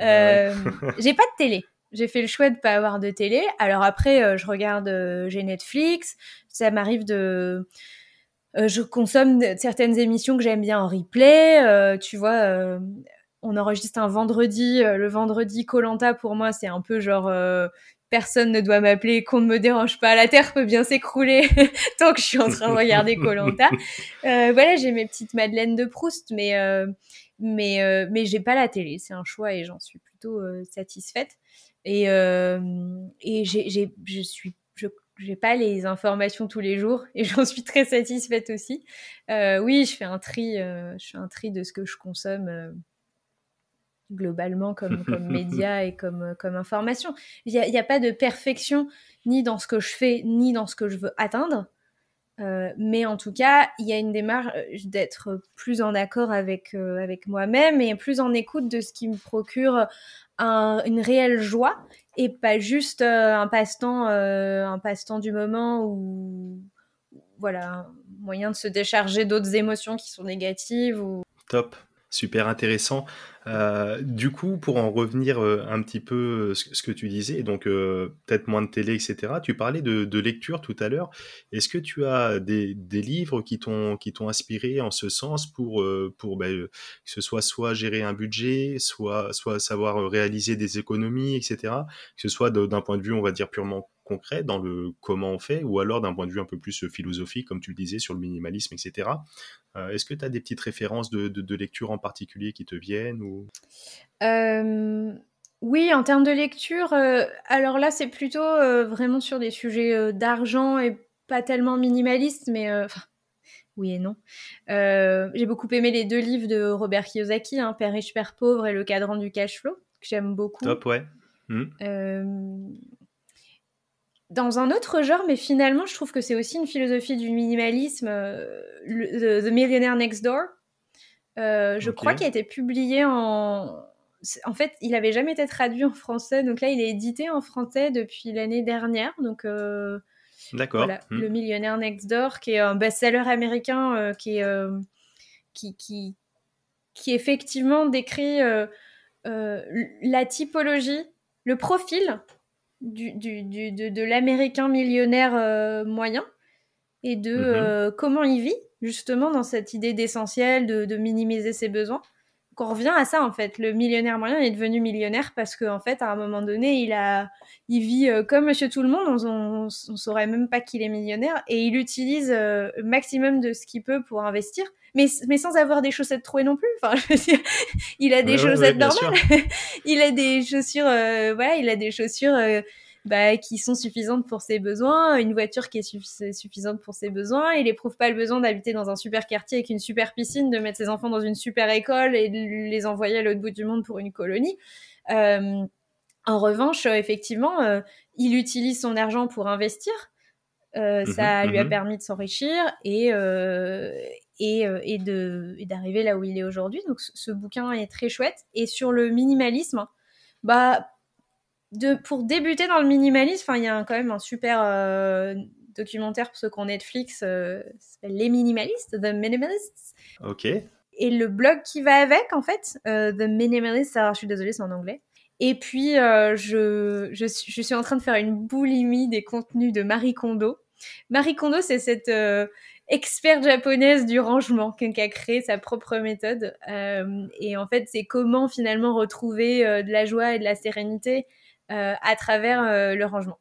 Euh, J'ai pas de télé. J'ai fait le choix de pas avoir de télé. Alors après, euh, je regarde, euh, j'ai Netflix. Ça m'arrive de, euh, je consomme certaines émissions que j'aime bien en replay. tu vois, on enregistre un vendredi. le vendredi Colanta pour moi, c'est un peu genre personne ne doit m'appeler, qu'on ne me dérange pas, la terre peut bien s'écrouler tant que je suis en train de regarder Colanta. Voilà, j'ai mes petites madeleines de Proust, mais mais mais j'ai pas la télé, c'est un choix et j'en suis plutôt satisfaite. Et et j'ai je suis je j'ai pas les informations tous les jours et j'en suis très satisfaite aussi. oui, je fais un tri, je fais un tri de ce que je consomme globalement comme, comme média et comme, comme information. Il n'y a, a, pas de perfection ni dans ce que je fais, ni dans ce que je veux atteindre. Euh, mais en tout cas, il y a une démarche d'être plus en accord avec, euh, avec moi-même et plus en écoute de ce qui me procure un, une réelle joie et pas juste euh, un passe-temps un passe-temps du moment ou voilà, un moyen de se décharger d'autres émotions qui sont négatives. Ou... Top, super intéressant. Euh, du coup, pour en revenir euh, un petit peu ce, ce que tu disais, donc euh, peut-être moins de télé, etc. Tu parlais de, lecture tout à l'heure. Est-ce que tu as des, livres qui t'ont qui inspiré en ce sens pour ben, que ce soit soit gérer un budget, soit soit savoir réaliser des économies, etc. Que ce soit d'un point de vue, on va dire purement concret dans le comment on fait, ou alors d'un point de vue un peu plus philosophique, comme tu le disais, sur le minimalisme, etc. Euh, Est-ce que tu as des petites références de, de, de, lecture en particulier qui te viennent ou... Euh, oui, en termes de lecture, euh, alors là, c'est plutôt euh, vraiment sur des sujets euh, d'argent et pas tellement minimaliste, mais enfin, oui et non. J'ai beaucoup aimé les deux livres de Robert Kiyosaki, hein, Père riche, Père pauvre et Le cadran du cash flow, que j'aime beaucoup. Top, ouais. Mmh. Dans un autre genre, mais finalement, je trouve que c'est aussi une philosophie du minimalisme, le, The Millionaire Next Door. Euh, je okay. crois qu'il a été publié en. En fait, il avait jamais été traduit en français, donc là, il est édité en français depuis l'année dernière. Donc, euh, d'accord. Voilà, hmm. Le Millionnaire Next Door, qui est un best-seller américain, euh, qui, est, qui, qui, qui effectivement décrit euh, la typologie, le profil du, du, du de, de l'américain millionnaire moyen et de mm -hmm. comment il vit justement dans cette idée d'essentiel, de, de, minimiser ses besoins. On revient à ça en fait. Le millionnaire moyen est devenu millionnaire parce qu'en en fait, à un moment donné, il a, il vit euh, comme Monsieur Tout le Monde. On, on saurait même pas qu'il est millionnaire et il utilise euh, le maximum de ce qu'il peut pour investir. Mais, mais sans avoir des chaussettes trouées non plus. Enfin, je veux dire, il a des ouais, chaussettes ouais, normales. il a des chaussures, euh, voilà, il a des chaussures bah, qui sont suffisantes pour ses besoins, une voiture qui est suffi suffisante pour ses besoins. Il éprouve pas le besoin d'habiter dans un super quartier avec une super piscine, de mettre ses enfants dans une super école et de les envoyer à l'autre bout du monde pour une colonie. Euh, en revanche, effectivement, euh, il utilise son argent pour investir. Euh, mmh, ça lui a permis de s'enrichir et, euh, et, et d'arriver là où il est aujourd'hui. Donc ce bouquin est très chouette. Et sur le minimalisme, bah de, pour débuter dans le minimalisme, il y a quand même un super euh, documentaire pour ceux qui ont Netflix, euh, s'appelle Les Minimalistes, The Minimalists. Ok. Et le blog qui va avec, en fait, euh, The Minimalists, alors je suis désolée, c'est en anglais. Et puis, euh, je, je, je, suis en train de faire une boulimie des contenus de Marie Kondo. Marie Kondo, c'est cette euh, experte japonaise du rangement qui a créé sa propre méthode. Euh, et en fait, c'est comment finalement retrouver de la joie et de la sérénité à travers euh, le rangement.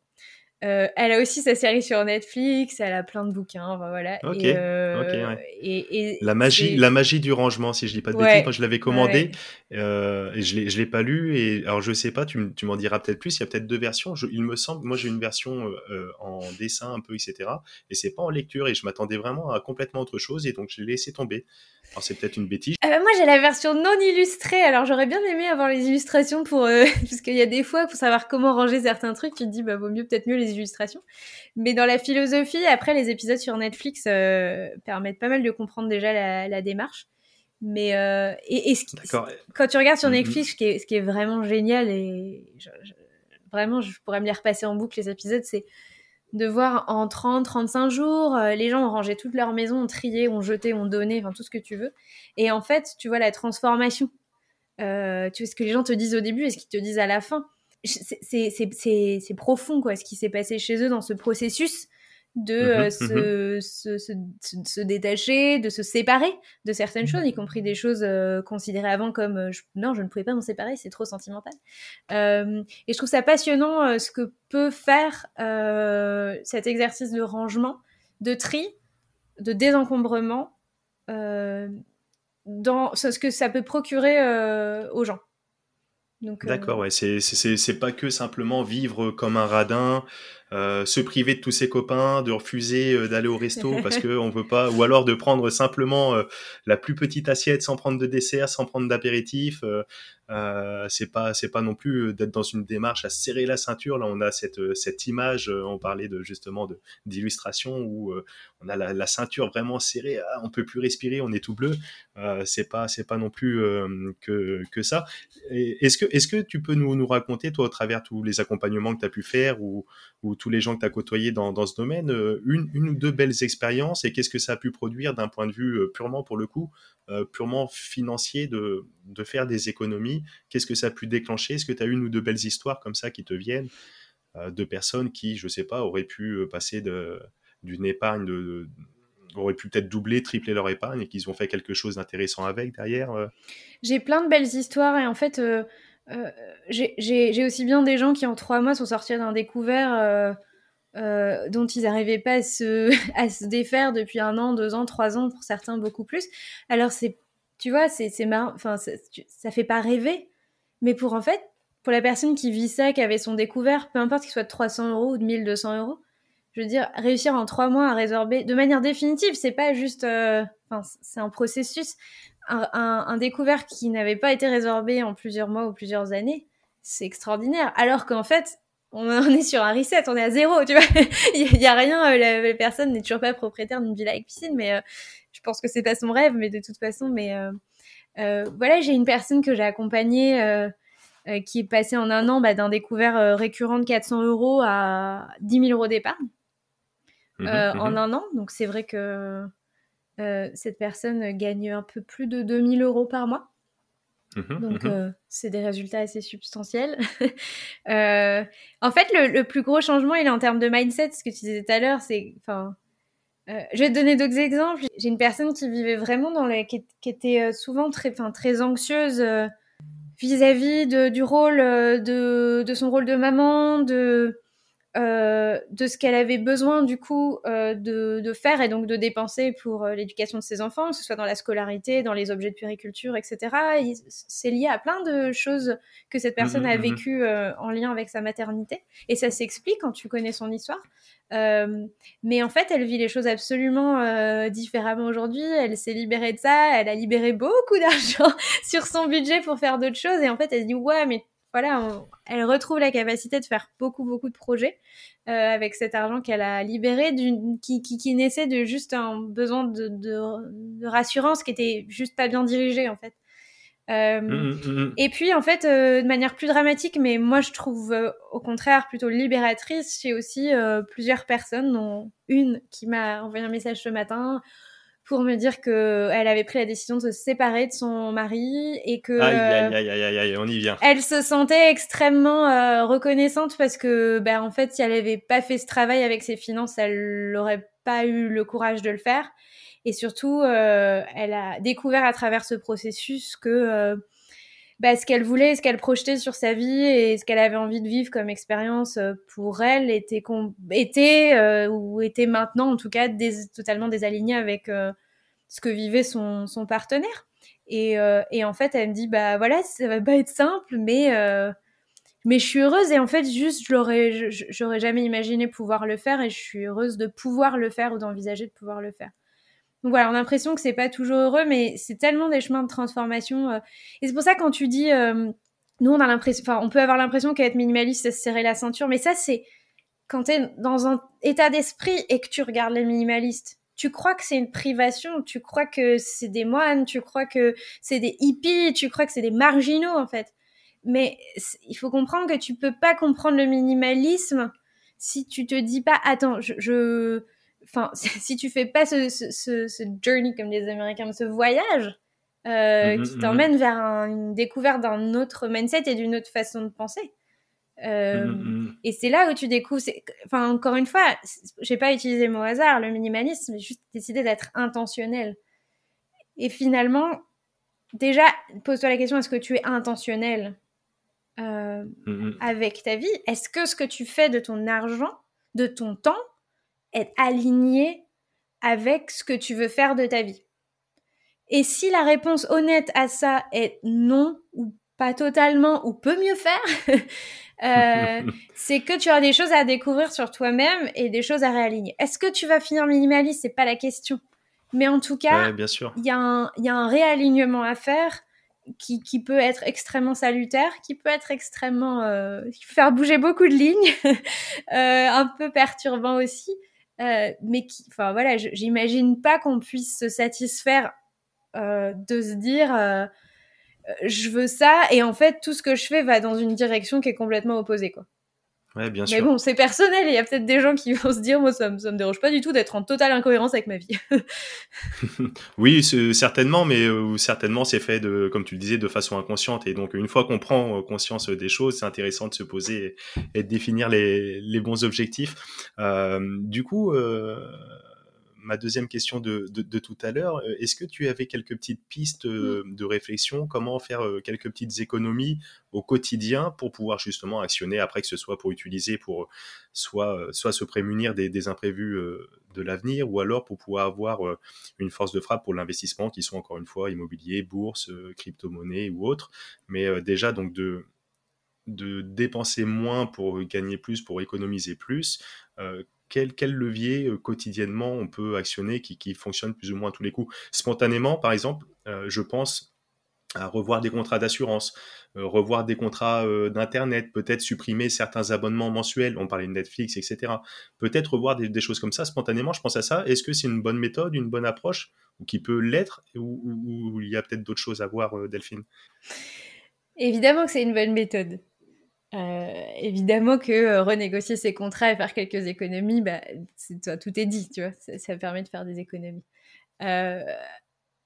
Euh, elle a aussi sa série sur Netflix, elle a plein de bouquins, voilà. Ok, euh, et, la magie, la magie du rangement, si je dis pas de bêtises, quand je l'avais commandé, euh, et je l'ai, je l'ai pas lu, et alors je sais pas, tu, tu m'en diras peut-être plus. Il y a peut-être deux versions. il me semble, moi j'ai une version en dessin un peu, etc. Et c'est pas en lecture, et je m'attendais vraiment à complètement autre chose, et donc je l'ai laissé tomber. Alors c'est peut-être une bêtise. moi j'ai la version non illustrée, alors j'aurais bien aimé avoir les illustrations pour, parce qu'il y a des fois pour savoir comment ranger certains trucs, tu te dis bah vaut mieux peut-être mieux les illustrations. Mais dans la philosophie, après, les épisodes sur Netflix euh, permettent pas mal de comprendre déjà la, démarche. Mais euh, et, ce quand tu regardes sur mm-hmm. Netflix, ce, qui est, ce qui est vraiment génial et vraiment, je pourrais me les repasser en boucle les épisodes, c'est de voir en 30, 35 jours, euh, les gens ont rangé toute leur maison, ont trié, ont jeté, ont donné, enfin tout ce que tu veux. Et en fait, tu vois la transformation. tu vois ce que les gens te disent au début et ce qu'ils te disent à la fin c'est profond quoi ce qui s'est passé chez eux dans ce processus de mhm, euh, mhm. se, se, se, détacher, de se séparer de certaines choses, y compris des choses euh, considérées avant comme euh, non, je ne pouvais pas m'en séparer, c'est trop sentimental. et je trouve ça passionnant ce que peut faire cet exercice de rangement, de tri, de désencombrement, dans ce que ça peut procurer aux gens. Euh, D'accord, ouais, c'est, c'est, pas que simplement vivre comme un radin, euh, se priver de tous ses copains, de refuser euh, d'aller au resto parce que on veut pas, ou alors de prendre simplement la plus petite assiette sans prendre de dessert, sans prendre d'apéritif. Euh, c'est pas c'est pas non plus d'être dans une démarche à serrer la ceinture. Là, on a cette cette image. on parlait de justement de d'illustration où on a la, ceinture vraiment serrée. Ah, on peut plus respirer, on est tout bleu. c'est pas c'est pas non plus que que ça. Est-ce que est-ce que tu peux nous nous raconter toi au travers tous les accompagnements que tu as pu faire ou ou tous les gens que tu as côtoyés dans, dans ce domaine une, une ou deux belles expériences et qu'est-ce que ça a pu produire d'un point de vue purement pour le coup euh, purement financier de, de, faire des économies? Qu'est-ce que ça a pu déclencher? Est-ce que tu as une ou deux belles histoires comme ça qui te viennent euh, de personnes qui, je sais pas, auraient pu euh, passer d'une épargne de, auraient pu peut-être doubler, tripler leur épargne et qu'ils ont fait quelque chose d'intéressant avec derrière J'ai plein de belles histoires et en fait, j'ai aussi bien des gens qui en trois mois sont sortis d'un découvert euh, dont ils n'arrivaient pas à se, à se défaire depuis un an, deux ans, trois ans, pour certains beaucoup plus. Alors tu vois, c'est marrant, enfin ça fait pas rêver, mais pour en fait, pour la personne qui vit ça, qui avait son découvert, peu importe qu'il soit de 300 euros ou de 1200 euros, je veux dire, réussir en trois mois à résorber de manière définitive, c'est pas juste, euh, c'est un processus, un, un, un découvert qui n'avait pas été résorbé en plusieurs mois ou plusieurs années, c'est extraordinaire. Alors qu'en fait, on, est sur un reset, on est à zéro, tu vois. Il y, a rien, euh, la, personne n'est toujours pas propriétaire d'une villa avec piscine, mais euh, je pense que c'est pas son rêve, mais de toute façon, mais euh, voilà, j'ai une personne que j'ai accompagnée qui est passée en un an bah, d'un découvert récurrent de 400 euros à 10 000 euros d'épargne mmh en mmh un an. Donc c'est vrai que cette personne gagne un peu plus de 2000 euros par mois. Mmh Donc, mmh euh, c'est des résultats assez substantiels. euh, en fait, le, le, plus gros changement, il est en termes de mindset. Ce que tu disais tout à l'heure, c'est, enfin, euh, je vais te donner d'autres exemples. J'ai une personne qui vivait vraiment dans les, qui, qui était euh, souvent très, très anxieuse euh, vis-à-vis -vis du rôle de, de son rôle de maman, de euh, de ce qu'elle avait besoin du coup euh, de, de, faire et donc de dépenser pour euh, l'éducation de ses enfants, que ce soit dans la scolarité, dans les objets de périculture, etc. C'est lié à plein de choses que cette personne a mmh, mmh. vécues en lien avec sa maternité. Et ça s'explique quand tu connais son histoire. mais en fait, elle vit les choses absolument différemment aujourd'hui. Elle s'est libérée de ça. Elle a libéré beaucoup d'argent sur son budget pour faire d'autres choses. Et en fait, elle se dit, ouais, mais voilà, elle retrouve la capacité de faire beaucoup, beaucoup de projets euh, avec cet argent qu'elle a libéré, qui, qui, qui, naissait de juste un besoin de, de, rassurance qui était juste pas bien dirigé en fait. Euh, mmh, mmh, mmh. Et puis en fait, euh, de manière plus dramatique, mais moi je trouve au contraire plutôt libératrice, j'ai aussi plusieurs personnes, dont une qui m'a envoyé un message ce matin pour me dire que elle avait pris la décision de se séparer de son mari et que aïe, aïe, aïe, aïe, on y vient. Elle se sentait extrêmement euh, reconnaissante parce que ben en fait si elle avait pas fait ce travail avec ses finances, elle n'aurait pas eu le courage de le faire et surtout euh, elle a découvert à travers ce processus que euh, bah, ce qu'elle voulait, ce qu'elle projetait sur sa vie et ce qu'elle avait envie de vivre comme expérience euh, pour elle était, était euh, ou était maintenant en tout cas totalement désaligné avec euh, ce que vivait son, son partenaire. Et, et, en fait, elle me dit bah voilà, ça va pas être simple, mais mais je suis heureuse et en fait juste je j'aurais jamais imaginé pouvoir le faire et je suis heureuse de pouvoir le faire ou d'envisager de pouvoir le faire. Donc voilà, on a l'impression que c'est pas toujours heureux, mais c'est tellement des chemins de transformation. Euh. Et c'est pour ça quand tu dis, euh, nous on a l'impression, enfin on peut avoir l'impression qu'être minimaliste c'est se serrer la ceinture, mais ça c'est quand tu es dans un état d'esprit et que tu regardes les minimalistes. Tu crois que c'est une privation, tu crois que c'est des moines, tu crois que c'est des hippies, tu crois que c'est des marginaux en fait. Mais il faut comprendre que tu peux pas comprendre le minimalisme si tu te dis pas attends, je enfin, si tu fais pas ce, ce, ce, journey comme les Américains, ce voyage euh, mhm, qui mhm. t'emmène vers une découverte d'un autre mindset et d'une autre façon de penser. Euh, mhm, et c'est là où tu découvres. Enfin, encore une fois, j'ai pas utilisé le mot hasard, le minimalisme, mais juste décider d'être intentionnel. Et finalement, déjà, pose-toi la question est-ce que tu es intentionnel euh, avec ta vie? Est-ce que ce que tu fais de ton argent, de ton temps, être aligné avec ce que tu veux faire de ta vie. Et si la réponse honnête à ça est non, ou pas totalement, ou peut mieux faire, euh, c'est que tu as des choses à découvrir sur toi-même et des choses à réaligner. Est-ce que tu vas finir minimaliste? C'est pas la question. Mais en tout cas, il y, a un réalignement à faire qui, peut être extrêmement salutaire, qui peut être extrêmement... Euh, faire bouger beaucoup de lignes, euh, un peu perturbant aussi. Euh, mais qui, enfin voilà, j'imagine pas qu'on puisse se satisfaire euh, de se dire euh, je veux ça et en fait tout ce que je fais va dans une direction qui est complètement opposée quoi. Ouais, bien sûr. Mais bon, c'est personnel. Il y a peut-être des gens qui vont se dire, moi, ça me, me dérange pas du tout d'être en totale incohérence avec ma vie. oui, certainement, mais euh, certainement c'est fait de, comme tu le disais, de façon inconsciente. Et donc, une fois qu'on prend euh, conscience des choses, c'est intéressant de se poser et, de définir les, les bons objectifs. Euh, du coup, euh, ma deuxième question de, tout à l'heure. Euh, est-ce que tu avais quelques petites pistes euh, de réflexion Comment faire euh, quelques petites économies au quotidien pour pouvoir justement actionner après que ce soit pour utiliser pour soit, soit se prémunir des, imprévus de l'avenir ou alors pour pouvoir avoir une force de frappe pour l'investissement qui sont encore une fois immobilier, bourse, crypto-monnaie ou autre. Mais déjà donc de de dépenser moins pour gagner plus, pour économiser plus quel, quel levier quotidiennement on peut actionner qui, qui, fonctionne plus ou moins à tous les coups? Spontanément, par exemple, je pense à revoir des contrats d'assurance, revoir des contrats d'internet, peut-être supprimer certains abonnements mensuels. On parlait de Netflix, etc. Peut-être revoir des, choses comme ça spontanément. Je pense à ça. Est-ce que c'est une bonne méthode, une bonne approche, ou qui peut l'être, ou, ou, il y a peut-être d'autres choses à voir, Delphine? Évidemment que c'est une bonne méthode. Euh, évidemment que euh, renégocier ses contrats et faire quelques économies, bah, tout est dit, tu vois, ça, permet de faire des économies. Euh,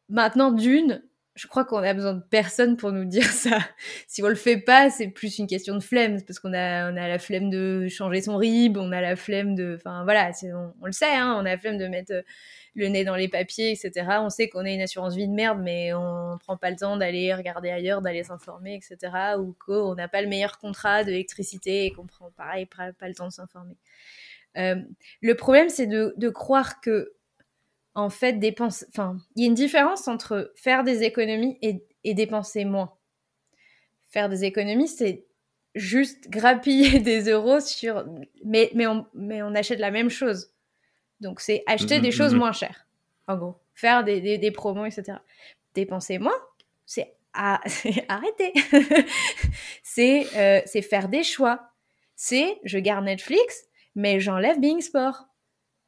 maintenant, d'une, je crois qu'on a besoin de personne pour nous dire ça. si on le fait pas, c'est plus une question de flemme, parce qu'on a, on a la flemme de changer son RIB, on a la flemme de, enfin voilà, on, le sait, hein, on a la flemme de mettre le nez dans les papiers, etc. On sait qu'on a une assurance vie de merde, mais on prend pas le temps d'aller regarder ailleurs, d'aller s'informer, etc. Ou qu'on n'a pas le meilleur contrat d'électricité et qu'on prend pas, le temps de s'informer. Euh, le problème, c'est de, croire que, en fait, dépense. Enfin, y a une différence entre faire des économies et, dépenser moins. Faire des économies, c'est juste grappiller des euros sur. Mais on achète la même chose. Donc, c'est acheter des choses moins chères, en gros. Faire des, des, promos, etc. Dépenser moins, c'est arrêter. Euh, c'est faire des choix. C'est je garde Netflix, mais j'enlève Bing Sport.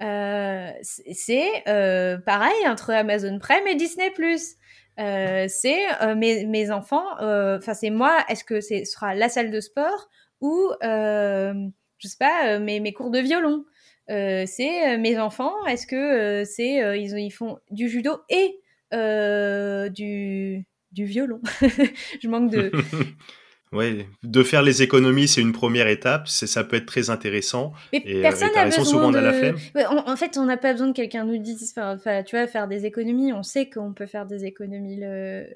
Euh, c'est euh, pareil entre Amazon Prime et Disney Plus. c'est mes, mes, enfants, enfin c'est moi, est-ce que ce sera la salle de sport ou je sais pas mes, mes cours de violon? C'est euh, mes enfants, est-ce que euh, c'est ils, ils, font du judo et du, du violon? Je manque de. Ouais, de faire les économies, c'est une première étape. C'est, ça peut être très intéressant. Mais et, personne n'a besoin souvent de. On a la flemme. Ouais, on- en fait, on n'a pas besoin que quelqu'un nous dise, enfin, tu vois, faire des économies. On sait qu'on peut faire des économies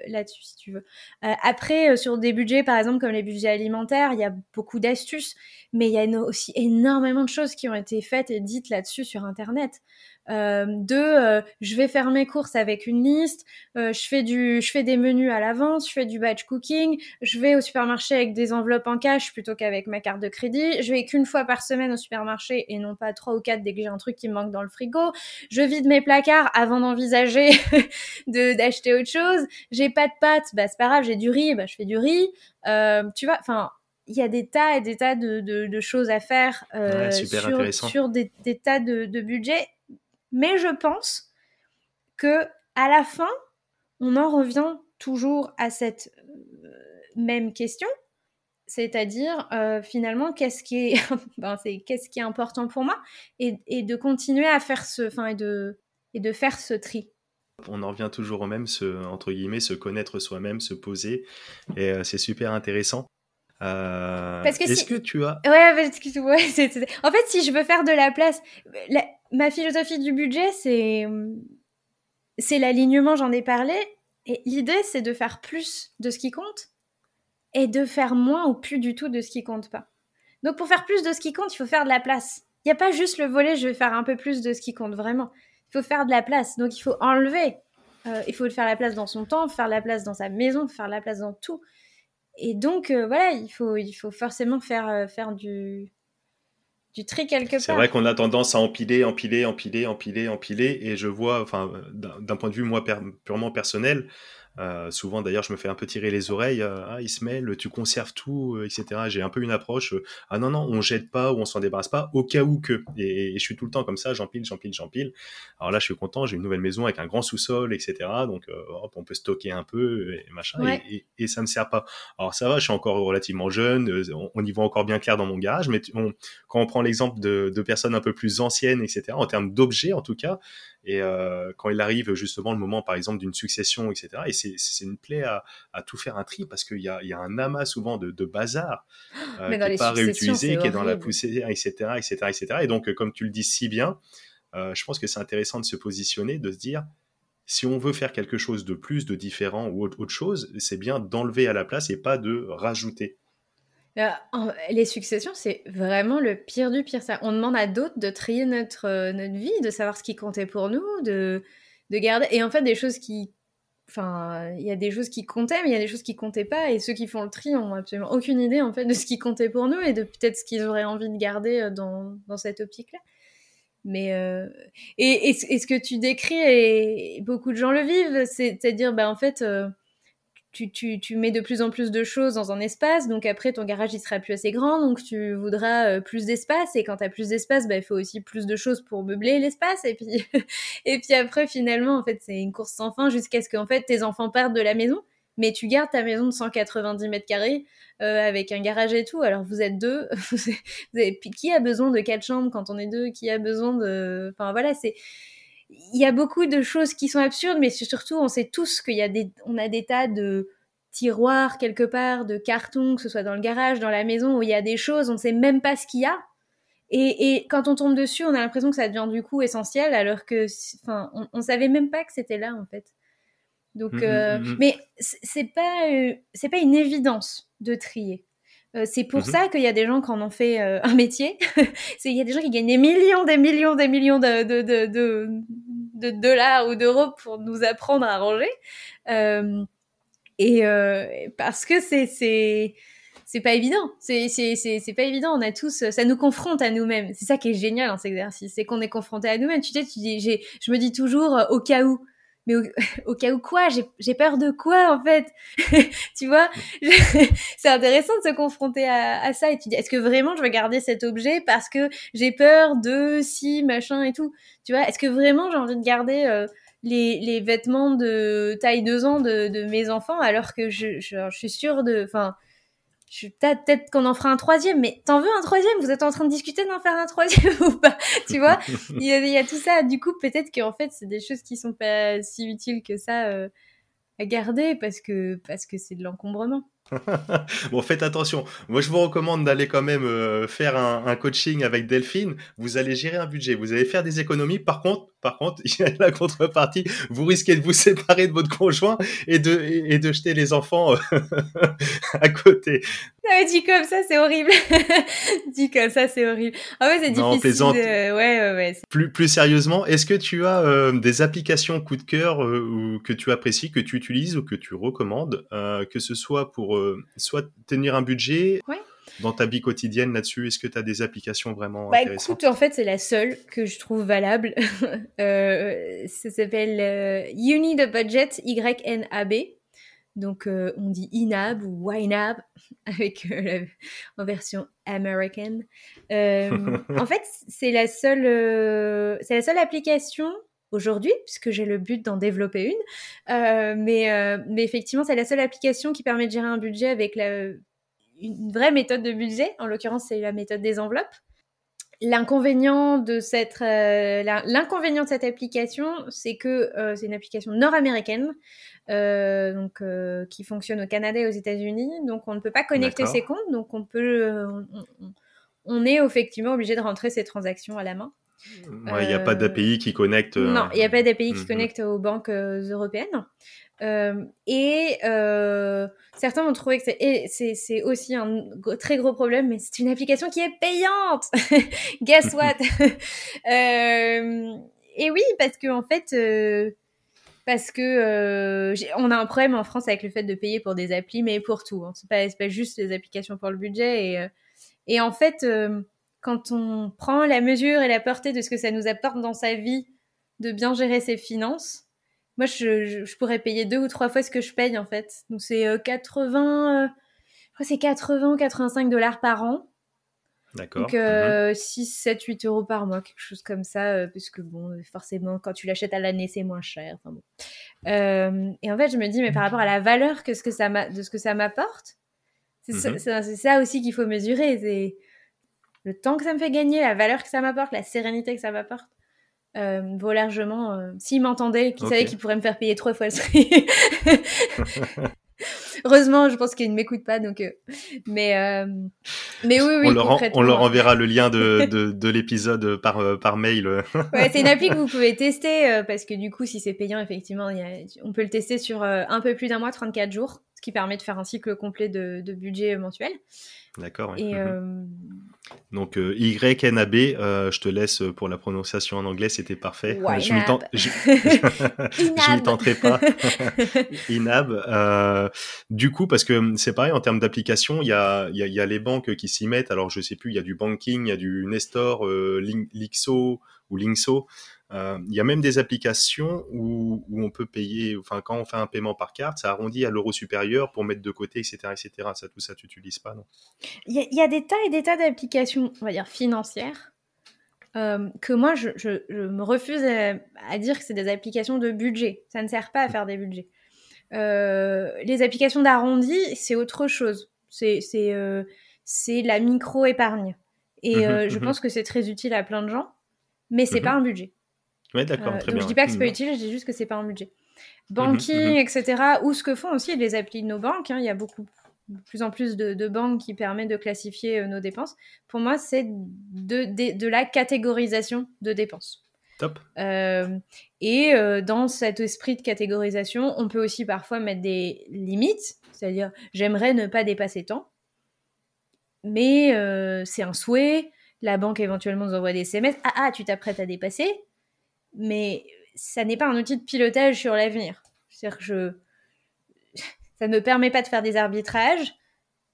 là-dessus, si tu veux. Euh, après, euh, sur des budgets, par exemple, comme les budgets alimentaires, il y a beaucoup d'astuces, mais il y a aussi énormément de choses qui ont été faites et dites là-dessus sur Internet. Euh, de, euh, je vais faire mes courses avec une liste, euh, je fais du, je fais des menus à l'avance, je fais du batch cooking, je vais au supermarché avec des enveloppes en cash plutôt qu'avec ma carte de crédit. Je vais qu'une fois par semaine au supermarché et non pas trois ou quatre dès que j'ai un truc qui me manque dans le frigo. Je vide mes placards avant d'envisager de d'acheter autre chose. J'ai pas de pâtes, bah c'est pas grave, j'ai du riz, bah je fais du riz. Euh, tu vois, enfin. Il y a des tas et des tas de, de, de choses à faire euh, Ouais, sur des, des tas de, de budgets, mais je pense que à la fin, on en revient toujours à cette euh, même question, c'est-à-dire euh, finalement qu'est-ce qui est, ben, c'est qu'est-ce qui est important pour moi et, et de continuer à faire ce, enfin et de et de faire ce tri. On en revient toujours au même, se, entre guillemets, se connaître soi-même, se poser. Et euh, c'est super intéressant. Euh, Parce que Est-ce si- que tu as... Ouais, c'est- En fait, si je veux faire de la place, la- ma philosophie du budget, c'est l'alignement. J'en ai parlé. Et l'idée, c'est de faire plus de ce qui compte et de faire moins ou plus du tout de ce qui compte pas. Donc, pour faire plus de ce qui compte, il faut faire de la place. Il n'y a pas juste le volet, je vais faire un peu plus de ce qui compte vraiment. Il faut faire de la place. Donc, il faut enlever. Euh, il faut faire la place dans son temps, faire la place dans sa maison, faire la place dans tout. Et donc, euh, voilà, il faut, il faut forcément faire, euh, faire du, du tri quelque part. C'est vrai qu'on a tendance à empiler, empiler, empiler, empiler, empiler. Et je vois, enfin, d'un point de vue, moi, per- purement personnel, euh, souvent d'ailleurs, je me fais un peu tirer les oreilles. euh, ah, Ismaël, tu conserves tout, euh, etc. J'ai un peu une approche. ah non, non, on jette pas ou on s'en débarrasse pas au cas où que. Et, et je suis tout le temps comme ça, j'empile, j'empile, j'empile. Alors là, je suis content, j'ai une nouvelle maison avec un grand sous-sol, etc. Donc, hop, on peut stocker un peu et machin. Ouais. Et, et, et ça me sert pas. Alors ça va, je suis encore relativement jeune, on, on y voit encore bien clair dans mon garage, mais on, quand on prend l'exemple de, de personnes un peu plus anciennes, etc., en termes d'objets en tout cas, et euh, quand il arrive justement le moment, par exemple, d'une succession, etc., et c'est une plaie à, à tout faire un tri parce qu'il y a, il y a un amas souvent de, de bazar euh, qui n'est pas réutilisé, qui est dans la poussière, etc., etc., etc. Et donc, euh, comme tu le dis si bien, euh, je pense que c'est intéressant de se positionner, de se dire, si on veut faire quelque chose de plus, de différent ou autre chose, c'est bien d'enlever à la place et pas de rajouter. Euh, les successions, c'est vraiment le pire du pire. Ça. On demande à d'autres de trier notre, euh, notre vie, de savoir ce qui comptait pour nous, de, de garder. Et en fait, des choses qui. Enfin, il y a des choses qui comptaient, mais il y a des choses qui comptaient pas. Et ceux qui font le tri ont absolument aucune idée en fait de ce qui comptait pour nous et de peut-être ce qu'ils auraient envie de garder euh, dans, dans cette optique-là. Mais et, et, et ce que tu décris, et beaucoup de gens le vivent, c'est- c'est-à-dire, bah, en fait, tu, tu, tu mets de plus en plus de choses dans un espace, donc après ton garage il sera plus assez grand, donc tu voudras euh, plus d'espace, et quand tu as plus d'espace, bah, il faut aussi plus de choses pour meubler l'espace, et puis, et puis après finalement, en fait, c'est une course sans fin jusqu'à ce que en fait, tes enfants partent de la maison, mais tu gardes ta maison de 190 mètres carrés euh, avec un garage et tout, alors vous êtes deux, qui a besoin de quatre chambres quand on est deux, qui a besoin de... Enfin voilà, c'est il y a beaucoup de choses qui sont absurdes, mais surtout, on sait tous qu'il y a des, on a des tas de tiroirs quelque part, de cartons, que ce soit dans le garage, dans la maison, où il y a des choses, on ne sait même pas ce qu'il y a. Et, et quand on tombe dessus, on a l'impression que ça devient du coup essentiel, alors que, enfin, on, on savait même pas que c'était là en fait. Donc, Mhm, euh, mhm. mais c'est c'est pas, euh, c'est pas une évidence de trier. Euh, c'est pour Mhm. ça qu'il y a des gens qui en ont fait euh, un métier. c'est il y a des gens qui gagnent des millions, des millions, des millions de, de, de, de, de dollars ou d'euros pour nous apprendre à ranger. Euh, et parce que c'est pas évident. C'est pas évident. On a tous, ça nous confronte à nous-mêmes. C'est ça qui est génial dans cet exercice, c'est qu'on est confronté à nous-mêmes. Tu sais, tu dis, je me dis toujours au cas où. Mais au, cas où quoi J'ai peur de quoi en fait? Tu vois? C'est intéressant de se confronter à, ça et tu dis est-ce que vraiment je veux garder cet objet parce que j'ai peur de si machin et tout? Tu vois? Est-ce que vraiment j'ai envie de garder euh, les, vêtements de taille 2 ans de, mes enfants alors que je suis sûre de enfin je peut-être peut-être qu'on en fera un troisième, mais t'en veux un troisième? Vous êtes en train de discuter d'en faire un troisième ou pas? Tu vois? Il y, a, il y a tout ça. Du coup, peut-être qu'en fait, c'est des choses qui sont pas si utiles que ça euh, à garder parce que parce que c'est de l'encombrement. bon, faites attention. Moi, je vous recommande d'aller quand même euh, faire un, coaching avec Delphine. Vous allez gérer un budget, vous allez faire des économies. Par contre, par contre, il y a la contrepartie. Vous risquez de vous séparer de votre conjoint et de, et de jeter les enfants euh, à côté. Non, dit comme ça, c'est horrible. dit comme ça, c'est horrible. Ah ouais, c'est difficile. Ouais, ouais, ouais. Plus, plus sérieusement, est-ce que tu as euh, des applications coup de cœur ou que tu apprécies, que tu utilises ou que tu recommandes, que ce soit pour euh, soit tenir un budget dans ta vie quotidienne là-dessus Est-ce que tu as des applications vraiment bah, intéressantes En fait, c'est la seule que je trouve valable. euh, ça s'appelle euh, You Need a Budget, YNAB. Donc, euh, on dit INAB ou YNAB avec en version américaine. en fait, c'est la seule, c'est la seule application aujourd'hui, puisque j'ai le but d'en développer une. Euh, mais, euh, mais effectivement, c'est la seule application qui permet de gérer un budget avec la, une vraie méthode de budget. En l'occurrence, c'est la méthode des enveloppes. L'inconvénient de cette euh, l'inconvénient de cette application, c'est que c'est une application nord-américaine, donc qui fonctionne au Canada et aux États-Unis. Donc on ne peut pas connecter ses comptes, donc on peut on, on est effectivement obligé de rentrer ses transactions à la main. Il n'y a pas euh, d'API qui connecte. Non, il n'y a pas d'API qui connecte aux banques euh, européennes. Euh, et certains vont trouver que c'est aussi un très gros problème, mais c'est une application qui est payante. Guess what? Et oui, parce que en fait, parce que on a un problème en France avec le fait de payer pour des applis, mais pour tout. Hein. C'est pas, pas juste les applications pour le budget. Et, et en fait, quand on prend la mesure et la portée de ce que ça nous apporte dans sa vie, de bien gérer ses finances, moi, je, pourrais payer deux ou trois fois ce que je paye, en fait. Donc, c'est 80, euh, je crois c'est 80, 85 dollars par an. D'accord. Donc, 6, 7, 8 euros par mois, quelque chose comme ça, euh, parce que bon, forcément, quand tu l'achètes à l'année, c'est moins cher. Enfin, bon. Euh, et en fait, je me dis, mais par rapport à la valeur que ce que ça de ce que ça m'apporte, c'est ça, mhm. ça, aussi qu'il faut mesurer. C'est le temps que ça me fait gagner, la valeur que ça m'apporte, la sérénité que ça m'apporte, euh, vaut largement. Euh, s'il m'entendait, qu'il savait qu'il pourrait me faire payer trois fois le prix. Heureusement, je pense qu'il ne m'écoute pas, donc. Euh, mais, mais oui, oui. On leur, on leur enverra le lien de, de, de l'épisode par, par mail. ouais, c'est une appli que vous pouvez tester parce que du coup, si c'est payant, effectivement, y a, on peut le tester sur un peu plus d'un mois, 34 jours, ce qui permet de faire un cycle complet de, de budget mensuel. D'accord. Et, mhm. Donc euh, YNAB, euh, je te laisse pour la prononciation en anglais, c'était parfait. je ne je, tenterai pas. Inab. Euh, du coup, parce que c'est pareil en termes d'application, il y a, y, y a, les banques qui s'y mettent. Alors je sais plus, il y a du banking, il y a du Nestor, euh, Lixo ou Linkso. Euh, il y a même des applications où, où, on peut payer, enfin quand on fait un paiement par carte, ça arrondit à l'euro supérieur pour mettre de côté, etc., etc. Ça, tout ça, tu n'utilises pas, non? Il y, a des tas et des tas d'applications, on va dire financières, euh, que moi je, je, je, me refuse à, dire que c'est des applications de budget. Ça ne sert pas à faire des budgets. Euh, les applications d'arrondi, c'est autre chose. C'est euh, la micro épargne. Et mmh euh, je mmh pense que c'est très utile à plein de gens, mais c'est mmh pas un budget. Ouais, d'accord, très donc Je dis pas que c'est pas utile, je dis juste que c'est pas un budget. Banking, etc. Ou ce que font aussi les applis de nos banques. Hein, il y a beaucoup, de plus en plus de, banques qui permettent de classifier euh, nos dépenses. Pour moi, c'est de, de, la catégorisation de dépenses. Top. Euh, et euh, dans cet esprit de catégorisation, on peut aussi parfois mettre des limites, c'est-à-dire j'aimerais ne pas dépasser tant, mais c'est un souhait. La banque éventuellement nous envoie des SMS. Ah ah, tu t'apprêtes à dépasser? Mais ça n'est pas un outil de pilotage sur l'avenir. C'est-à-dire que je... ça ne me permet pas de faire des arbitrages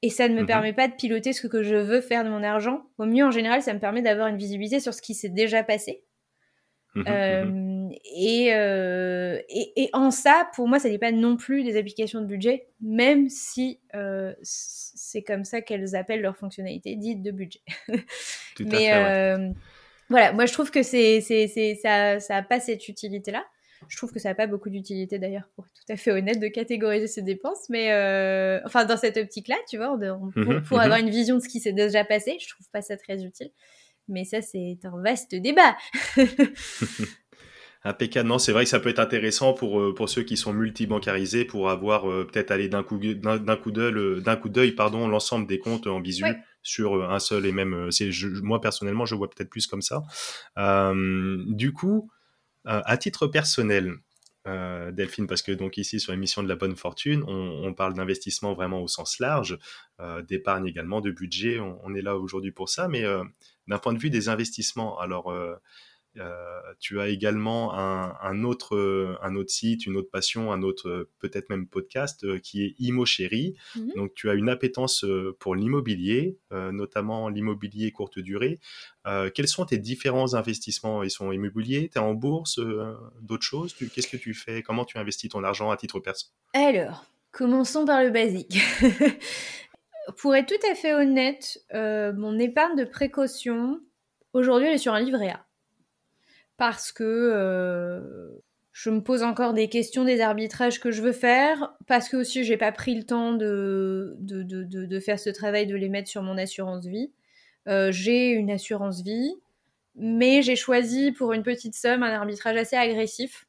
et ça ne me mhm. permet pas de piloter ce que je veux faire de mon argent. Au mieux, en général, ça me permet d'avoir une visibilité sur ce qui s'est déjà passé. Mhm, euh, mhm. Euh, et, et, en ça, pour moi, ça n'est pas non plus des applications de budget, même si euh, c'est comme ça qu'elles appellent leur fonctionnalité dite de budget. Tout Mais à fait, voilà, moi je trouve que c'est, c'est, c'est, ça n'a pas cette utilité-là. Je trouve que ça n'a pas beaucoup d'utilité d'ailleurs, pour être tout à fait honnête, de catégoriser ses dépenses. Mais euh, enfin, dans cette optique-là, tu vois, pour, mhm, pour avoir mhm. une vision de ce qui s'est déjà passé, je trouve pas ça très utile. Mais ça, c'est un vaste débat. Impeccable. Non, c'est vrai que ça peut être intéressant pour, euh, pour ceux qui sont multi-bancarisés pour avoir euh, peut-être aller d'un coup d'un coup d'œil d'un coup d'œil pardon l'ensemble des comptes en visu sur euh, un seul et même. C'est moi personnellement je vois peut-être plus comme ça. du coup, à titre personnel, Delphine, parce que donc ici sur l'émission de la bonne fortune, on, parle d'investissement vraiment au sens large, d'épargne également, de budget. On, est là aujourd'hui pour ça, mais d'un point de vue des investissements, alors euh, tu as également un, autre, euh, un autre site, une autre passion, un autre euh, peut-être même podcast qui est Imo Chéri. Mhm. Donc tu as une appétence pour l'immobilier, notamment l'immobilier courte durée. quels sont tes différents investissements? Ils sont immobiliers Tu es en bourse D'autres choses? Qu'est-ce que tu fais? Comment tu investis ton argent à titre perso? Alors, commençons par le basique. pour être tout à fait honnête, mon épargne de précaution, aujourd'hui, elle est sur un livret A parce que euh, je me pose encore des questions des arbitrages que je veux faire, parce que aussi j'ai pas pris le temps de, de, de, de, faire ce travail, de les mettre sur mon assurance vie. Euh, j'ai une assurance vie, mais j'ai choisi pour une petite somme un arbitrage assez agressif.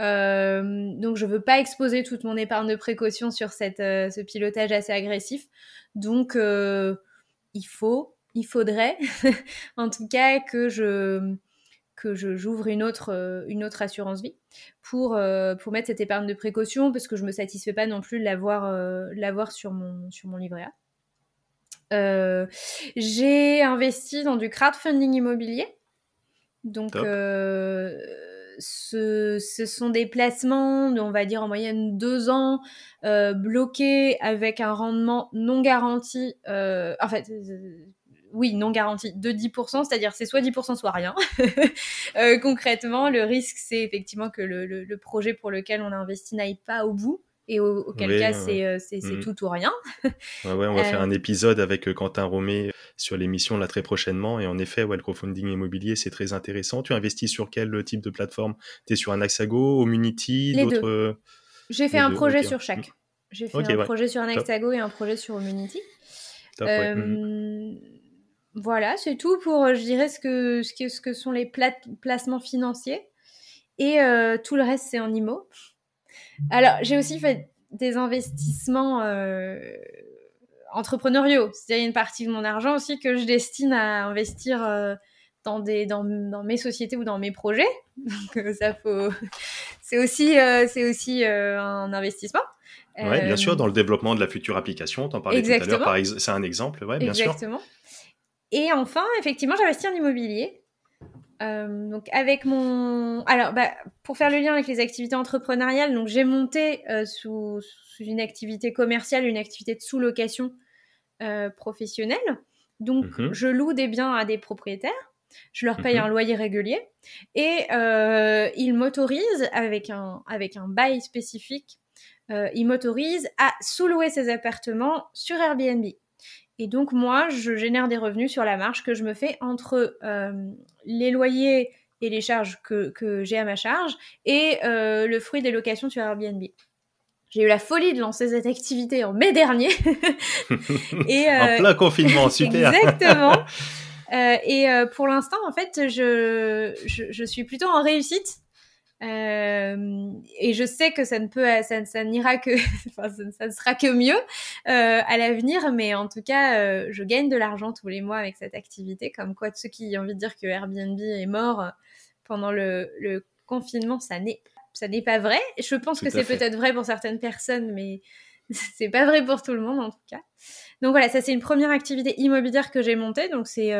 Euh, donc je veux pas exposer toute mon épargne de précaution sur cette, ce pilotage assez agressif. Donc il faut, il faudrait en tout cas que je que j'ouvre une autre, euh, une autre assurance vie pour, euh, pour mettre cette épargne de précaution parce que je me satisfais pas non plus de l'avoir euh, sur, mon, sur mon livret A. j'ai investi dans du crowdfunding immobilier. Donc, ce, ce, sont des placements, on va dire en moyenne deux ans, bloqués avec un rendement non garanti. en fait, oui, non garantie de 10%, c'est-à-dire c'est soit 10%, soit rien. Euh, concrètement, le risque, c'est effectivement que le, projet pour lequel on a investi n'aille pas au bout. Et auquel cas, c'est mm. tout ou rien. ouais, on va faire un euh, épisode avec euh, Quentin Romé sur l'émission là très prochainement. Et en effet, ouais, le crowdfunding immobilier, c'est très intéressant. Tu investis sur quel type de plateforme? Tu es sur un Axago, Omunity, d'autres J'ai fait un projet sur chaque. J'ai fait un projet sur un Axago et un projet sur Omunity. Top, mm. Voilà, c'est tout pour, euh, je dirais, ce que, ce que, ce que sont les placements financiers. Et euh, tout le reste, c'est en IMO. Alors, j'ai aussi fait des investissements euh, entrepreneuriaux. C'est-à-dire une partie de mon argent aussi que je destine à investir dans, des, dans, dans, mes sociétés ou dans mes projets. Donc, ça faut... c'est aussi, c'est aussi un investissement. Oui, bien sûr, dans le développement de la future application, t'en parlais tout à l'heure, c'est un exemple, ouais, bien sûr. Exactement. Et enfin, effectivement, j'investis en immobilier. Euh, donc avec mon, alors bah, pour faire le lien avec les activités entrepreneuriales, donc j'ai monté euh, sous, une activité commerciale, une activité de sous-location euh, professionnelle. Donc mhm. je loue des biens à des propriétaires, je leur paye mhm. un loyer régulier et ils m'autorisent avec un avec un bail spécifique, ils m'autorisent à sous-louer ces appartements sur Airbnb. Et donc moi, je génère des revenus sur la marge que je me fais entre euh, les loyers et les charges que, j'ai à ma charge et euh, le fruit des locations sur Airbnb. J'ai eu la folie de lancer cette activité en mai dernier. et, en euh, plein confinement, super. Exactement. et pour l'instant, en fait, je, je, suis plutôt en réussite euh, et je sais que ça ne peut, ça, ça n'ira que, enfin, ça, ne sera que mieux euh, à l'avenir, mais en tout cas, euh, je gagne de l'argent tous les mois avec cette activité. Comme quoi, de ceux qui ont envie de dire que Airbnb est mort pendant le, le confinement, ça n'est, ça n'est pas vrai. Je pense que c'est peut-être vrai pour certaines personnes, mais c'est pas vrai pour tout le monde en tout cas. Donc voilà, ça c'est une première activité immobilière que j'ai montée. Donc c'est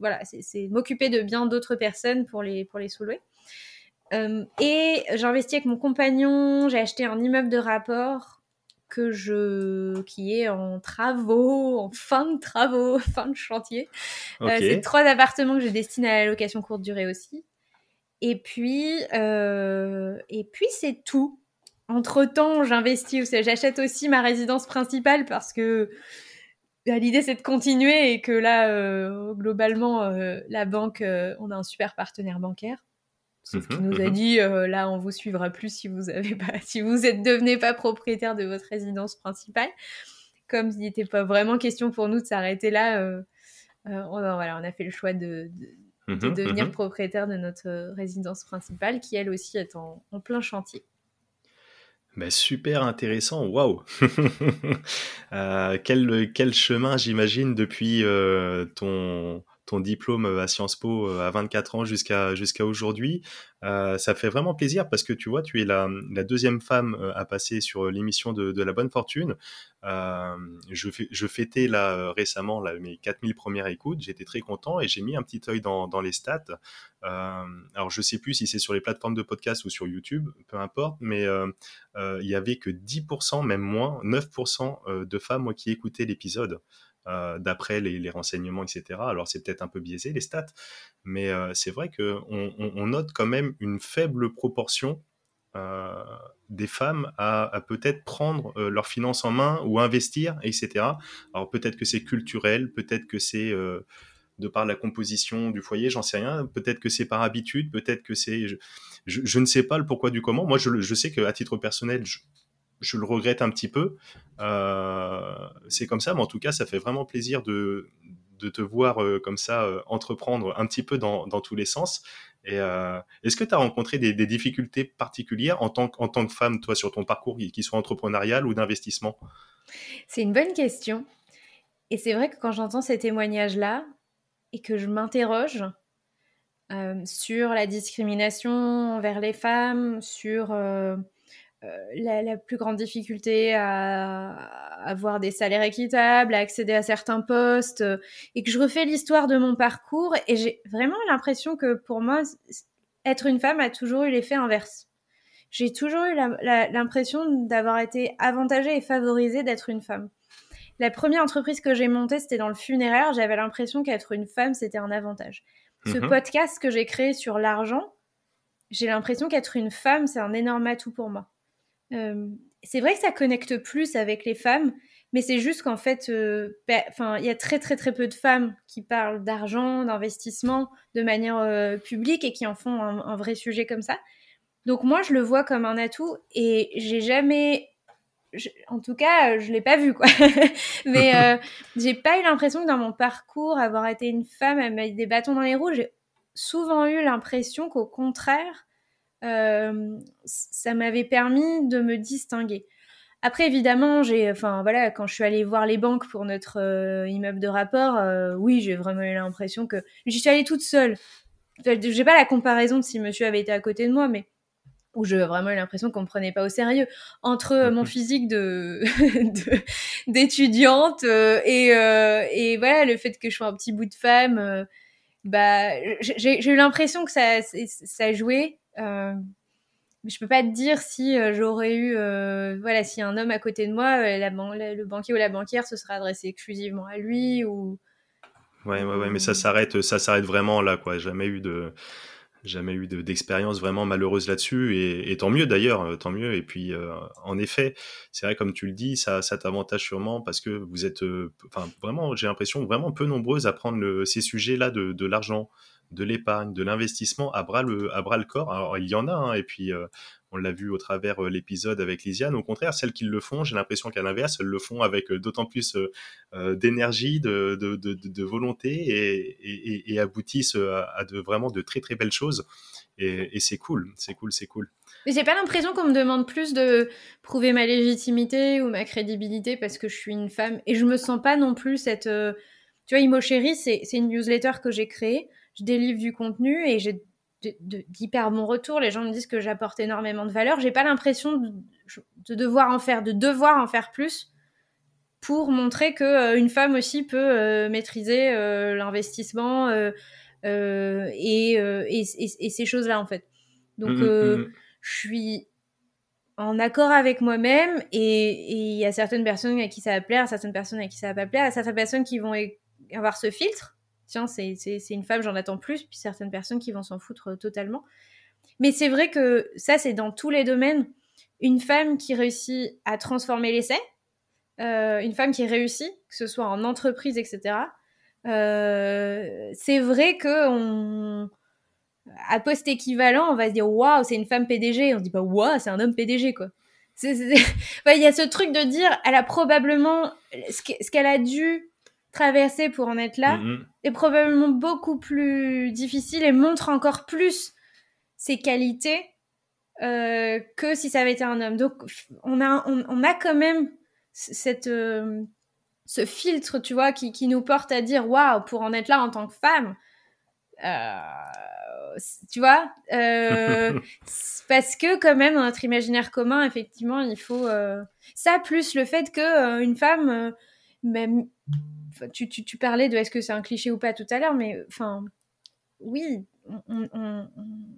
voilà, c'est m'occuper de bien d'autres personnes pour les pour les sous-louer. Euh, et j'ai investi avec mon compagnon, j'ai acheté un immeuble de rapport que je qui est en travaux, en fin de travaux, fin de chantier. Euh, c'est trois appartements que je destine à la location courte durée aussi. Et puis euh, et puis c'est tout. Entre temps, j'investis, j'achète aussi ma résidence principale parce que bah, l'idée c'est de continuer et que là globalement la banque, on a un super partenaire bancaire. Sauf qu'il mhm, nous a mhm. dit euh, là, on vous suivra plus si vous avez pas, si vous êtes devenez pas propriétaire de votre résidence principale. Comme il n'était pas vraiment question pour nous de s'arrêter là, euh, euh, on, voilà, on a fait le choix de, de mhm, devenir propriétaire de notre résidence principale, qui elle aussi est en, plein chantier. Ben, super intéressant, waouh quel, quel chemin j'imagine depuis ton, ton diplôme à Sciences Po à 24 ans jusqu'à jusqu'à aujourd'hui. Euh, ça fait vraiment plaisir parce que tu vois, tu es la, la deuxième femme euh, à passer sur l'émission de, la bonne fortune. Euh, je, je fêtais là euh, récemment mes 4000 premières écoutes. J'étais très content et j'ai mis un petit œil dans, dans les stats. Euh, alors je sais plus si c'est sur les plateformes de podcast ou sur YouTube, peu importe, mais il y avait que 10%, même moins, 9% de femmes qui écoutaient l'épisode. Euh, d'après les, renseignements, etc. Alors c'est peut-être un peu biaisé les stats, mais euh, c'est vrai qu'on on, note quand même une faible proportion euh, des femmes à, peut-être prendre leurs finances en main ou investir, etc. Alors peut-être que c'est culturel, peut-être que c'est de par la composition du foyer, j'en sais rien. Peut-être que c'est par habitude, peut-être que c'est, je, ne sais pas le pourquoi du comment. Moi, je, je sais qu'à titre personnel, je, je le regrette un petit peu. Euh, c'est comme ça, mais en tout cas, ça fait vraiment plaisir de, te voir euh, comme ça euh, entreprendre un petit peu dans, tous les sens. Et est-ce que tu as rencontré des, difficultés particulières en tant, que femme, toi, sur ton parcours, qui soit entrepreneurial ou d'investissement? C'est une bonne question. Et c'est vrai que quand j'entends ces témoignages-là et que je m'interroge sur la discrimination envers les femmes, sur la, plus grande difficulté à, avoir des salaires équitables, à accéder à certains postes, euh, et que je refais l'histoire de mon parcours, et j'ai vraiment l'impression que pour moi, être une femme a toujours eu l'effet inverse. J'ai toujours eu l'impression d'avoir été avantagée et favorisée d'être une femme. La première entreprise que j'ai montée, c'était dans le funéraire. J'avais l'impression qu'être une femme, c'était un avantage. Ce mhm. podcast que j'ai créé sur l'argent, j'ai l'impression qu'être une femme, c'est un énorme atout pour moi. C'est vrai que ça connecte plus avec les femmes, mais c'est juste qu'en fait, euh, il y a très très très peu de femmes qui parlent d'argent, d'investissement de manière euh, publique et qui en font un, vrai sujet comme ça. Donc moi, je le vois comme un atout et j'ai jamais, en tout cas, je l'ai pas vu quoi. mais j'ai pas eu l'impression que dans mon parcours, avoir été une femme à mettre des bâtons dans les roues, j'ai souvent eu l'impression qu'au contraire, ça m'avait permis de me distinguer. Après, évidemment, j'ai, enfin voilà, quand je suis allée voir les banques pour notre euh, immeuble de rapport, euh, oui, j'ai vraiment eu l'impression que j'y suis allée toute seule. J'ai pas la comparaison de si Monsieur avait été à côté de moi, mais où j'ai vraiment eu l'impression qu'on me prenait pas au sérieux. Entre mon physique de d'étudiante et, et voilà le fait que je sois un petit bout de femme, bah j'ai eu l'impression que ça ça jouait euh, je peux pas te dire si euh, j'aurais eu, euh, voilà, si un homme à côté de moi, la le banquier ou la banquière se serait adressé exclusivement à lui ou. Ouais, ouais, ouais, mais ça s'arrête, ça s'arrête vraiment là, quoi. Jamais eu de, jamais eu d'expérience vraiment malheureuse là-dessus et, tant mieux d'ailleurs, tant mieux. Et puis, en effet, c'est vrai comme tu le dis, ça, ça t'avantage sûrement parce que vous êtes, enfin, vraiment, j'ai l'impression vraiment peu nombreuses à prendre le, ces sujets-là de, de l'argent de l'épargne, de l'investissement à bras le à bras le corps. Alors il y en a, hein, et puis euh, on l'a vu au travers euh, l'épisode avec Lisiane. Au contraire, celles qui le font, j'ai l'impression qu'à l'inverse, elles le font avec euh, d'autant plus d'énergie, de, de, de, volonté et, et, aboutissent à, de vraiment de très très belles choses. Et, c'est cool, c'est cool, c'est cool. Mais j'ai pas l'impression qu'on me demande plus de prouver ma légitimité ou ma crédibilité parce que je suis une femme et je me sens pas non plus cette. Tu vois, Imo Chéri, c'est une newsletter que j'ai créée je délivre du contenu et j'ai d'hyper bons retours. Les gens me disent que j'apporte énormément de valeur. J'ai pas l'impression de, devoir en faire, de devoir en faire plus pour montrer que euh, une femme aussi peut euh, maîtriser euh, l'investissement et, et, ces choses-là en fait. Donc mmh, mmh, mmh. je suis en accord avec moi-même et il y a certaines personnes à qui ça va plaire, certaines personnes à qui ça va pas plaire, certaines personnes qui vont avoir ce filtre tiens, c'est une femme, j'en attends plus, puis certaines personnes qui vont s'en foutre euh, totalement. Mais c'est vrai que ça, c'est dans tous les domaines. Une femme qui réussit à transformer l'essai, euh, une femme qui réussit, que ce soit en entreprise, etc. Euh, c'est vrai que on, à poste équivalent, on va se dire waouh, c'est une femme PDG. On se dit pas waouh, c'est un homme PDG quoi. Il y a ce truc de dire, elle a probablement ce qu'elle a dû traversé pour en être là Mhm. est probablement beaucoup plus difficile et montre encore plus ses qualités euh, que si ça avait été un homme. Donc on a, on, on a quand même cette, euh, ce filtre, tu vois, qui, qui nous porte à dire waouh, pour en être là en tant que femme. Euh, tu vois parce que quand même dans notre imaginaire commun effectivement il faut ça plus le fait que une femme même tu, tu, tu, parlais de est-ce que c'est un cliché ou pas tout à l'heure mais enfin oui on, on, on,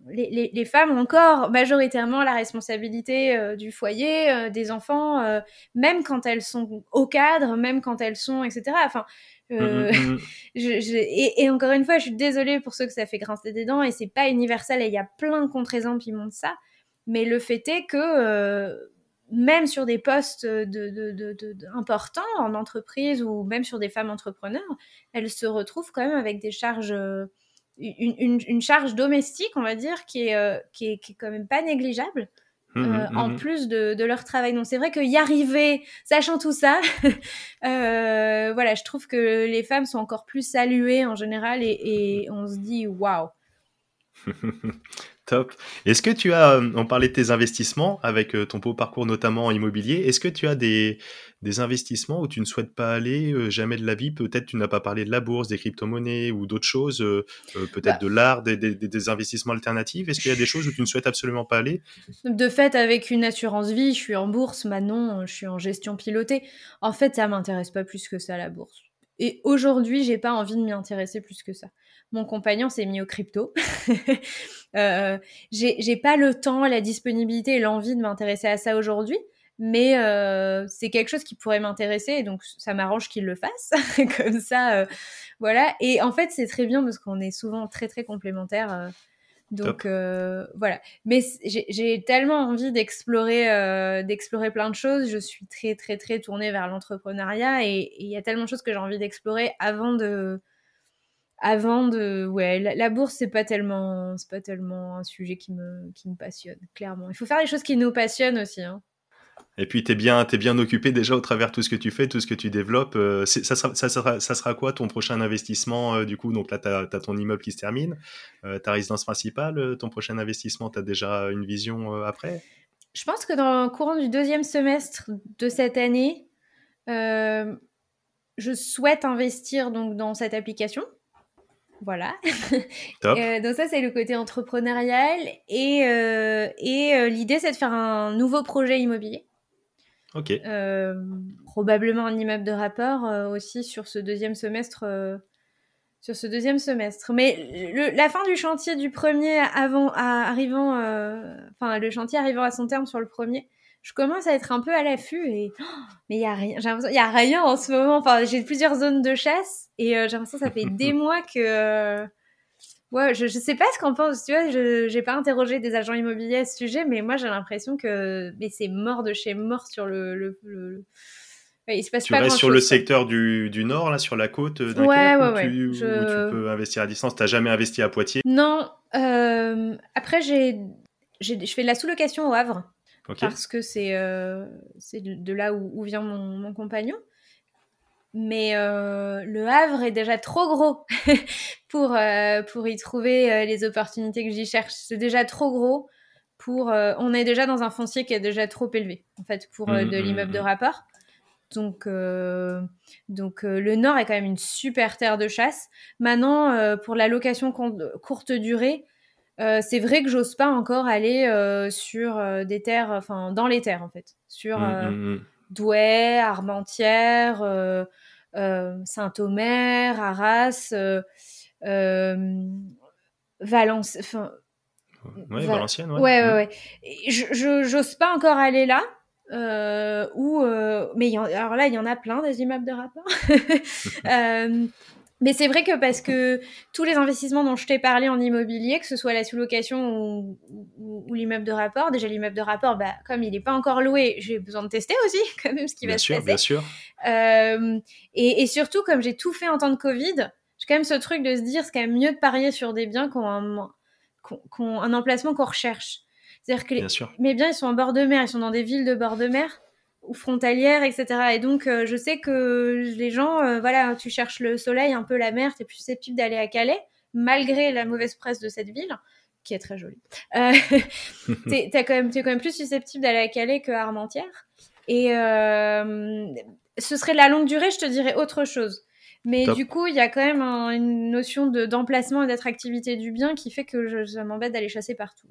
les, les, les, femmes ont encore majoritairement la responsabilité euh, du foyer, euh, des enfants, euh, même quand elles sont au cadre, même quand elles sont, etc. Enfin, mmh, mmh. je, je, et, et, encore une fois, je suis désolée pour ceux que ça fait grincer des dents, et c'est pas universel, et il y a plein de contre-exemples qui montrent ça, mais le fait est que même sur des postes de, de, de, de, importants en entreprise ou même sur des femmes entrepreneurs, elles se retrouvent quand même avec des charges une, une, une, charge domestique, on va dire, qui est, euh, qui est, qui est quand même pas négligeable. Mmh, Euh, mmh, en plus de, de, leur travail. Donc c'est vrai que y arriver, sachant tout ça, euh, voilà, je trouve que les femmes sont encore plus saluées en général et, et on se dit waouh. Top. Est-ce que tu as, on parlait de tes investissements avec ton beau parcours notamment en immobilier, est-ce que tu as des, des investissements où tu ne souhaites pas aller euh, jamais de la vie? Peut-être tu n'as pas parlé de la bourse, des crypto-monnaies ou d'autres choses, euh, peut-être bah, de l'art, des, des, des, investissements alternatifs. Est-ce qu'il y a des choses où tu ne souhaites absolument pas aller? De fait, avec une assurance vie, je suis en bourse, maintenant je suis en gestion pilotée. En fait, ça m'intéresse pas plus que ça la bourse. Et aujourd'hui, j'ai pas envie de m'y intéresser plus que ça. Mon compagnon s'est mis au crypto. euh, j'ai pas le temps, la disponibilité et l'envie de m'intéresser à ça aujourd'hui, mais euh, c'est quelque chose qui pourrait m'intéresser et donc ça m'arrange qu'il le fasse. Comme ça, euh, voilà. Et en fait, c'est très bien parce qu'on est souvent très très complémentaires. donc voilà. Mais j'ai tellement envie d'explorer d'explorer plein de choses. Je suis très très très tournée vers l'entrepreneuriat et il y a tellement de choses que j'ai envie d'explorer avant de avant de ouais la, la bourse c'est pas tellement c'est pas tellement un sujet qui me qui me passionne clairement. Il faut faire les choses qui nous passionnent aussi. Hein. Et puis, tu es bien, es bien occupé déjà au travers de tout ce que tu fais, tout ce que tu développes. Euh, ça, sera, ça, sera, ça sera quoi ton prochain investissement euh, du coup? Donc là, tu as, ton immeuble qui se termine, euh, ta résidence principale, ton prochain investissement, tu as déjà une vision après? Je pense que dans le courant du deuxième semestre de cette année, je souhaite investir donc dans cette application. Voilà. Top. Euh, donc ça, c'est le côté entrepreneurial. Et, euh, et l'idée, c'est de faire un nouveau projet immobilier. Ok. Euh, probablement un immeuble de rapport euh, aussi sur ce deuxième semestre. euh, sur ce deuxième semestre. Mais le, la fin du chantier du premier avant, à, arrivant, euh, enfin le chantier arrivant à son terme sur le premier, je commence à être un peu à l'affût et oh, mais il y a rien, il y a rien en ce moment. Enfin j'ai plusieurs zones de chasse et euh, j'ai l'impression que ça fait des mois que euh, Ouais, je, je sais pas ce qu'en pense, tu vois, je j'ai pas interrogé des agents immobiliers à ce sujet, mais moi j'ai l'impression que mais c'est mort de chez mort sur le... le, le... Ouais, il se passe tu pas restes sur chose, le quoi. secteur du, du nord, là, sur la côte euh, Ouais, ouais, tu, où Je- tu peux investir à distance? T'as jamais investi à Poitiers? Non, euh, après j'ai, j'ai, je fais de la sous-location au Havre, Parce que c'est euh, de de là où, où vient mon, mon compagnon. Mais euh, le Havre est déjà trop gros pour, euh, pour y trouver euh, les opportunités que j'y cherche. C'est déjà trop gros pour... on est déjà dans un foncier qui est déjà trop élevé, en fait, pour Mhm, de mhm, l'immeuble de mhm. rapport. Donc, euh, donc euh, le Nord est quand même une super terre de chasse. Maintenant, euh, pour la location courte durée, euh, c'est vrai que j'ose pas encore aller euh, sur euh, des terres, enfin dans les terres en fait, sur Mm, euh, mm, mm. Douai, Armentières, Saint-Omer, Arras, Valence, enfin Ouais, Va- Valenciennes, ouais. Ouais, ouais, Je, j'ose pas encore aller là. Mais il y en- alors là, il y en a plein des immeubles de rapport. Mais c'est vrai que parce que tous les investissements dont je t'ai parlé en immobilier, que ce soit la sous-location ou, ou- ou l'immeuble de rapport, déjà l'immeuble de rapport, bah, comme il n'est pas encore loué, j'ai besoin de tester aussi quand même ce qui Bien va sûr, se passer. bien sûr. Euh, et, et surtout, comme j'ai tout fait en temps de Covid, j'ai quand même ce truc de se dire c'est quand même mieux de parier sur des biens qui ont un, un emplacement qu'on recherche. C'est-à-dire que les- Bien sûr. mes biens, ils sont en bord de mer, ils sont dans des villes de bord de mer ou frontalière, etc. Et donc, je sais que les gens, voilà, tu cherches le soleil, un peu la mer, t'es plus susceptible d'aller à Calais, malgré la mauvaise presse de cette ville qui est très jolie. Euh, t'es, quand même, es quand même plus susceptible d'aller à Calais que à Armentières. Et euh, ce serait la longue durée, je te dirais autre chose. Mais du coup, il y a quand même une notion de, d'emplacement et d'attractivité du bien qui fait que je, ça m'embête d'aller chasser partout.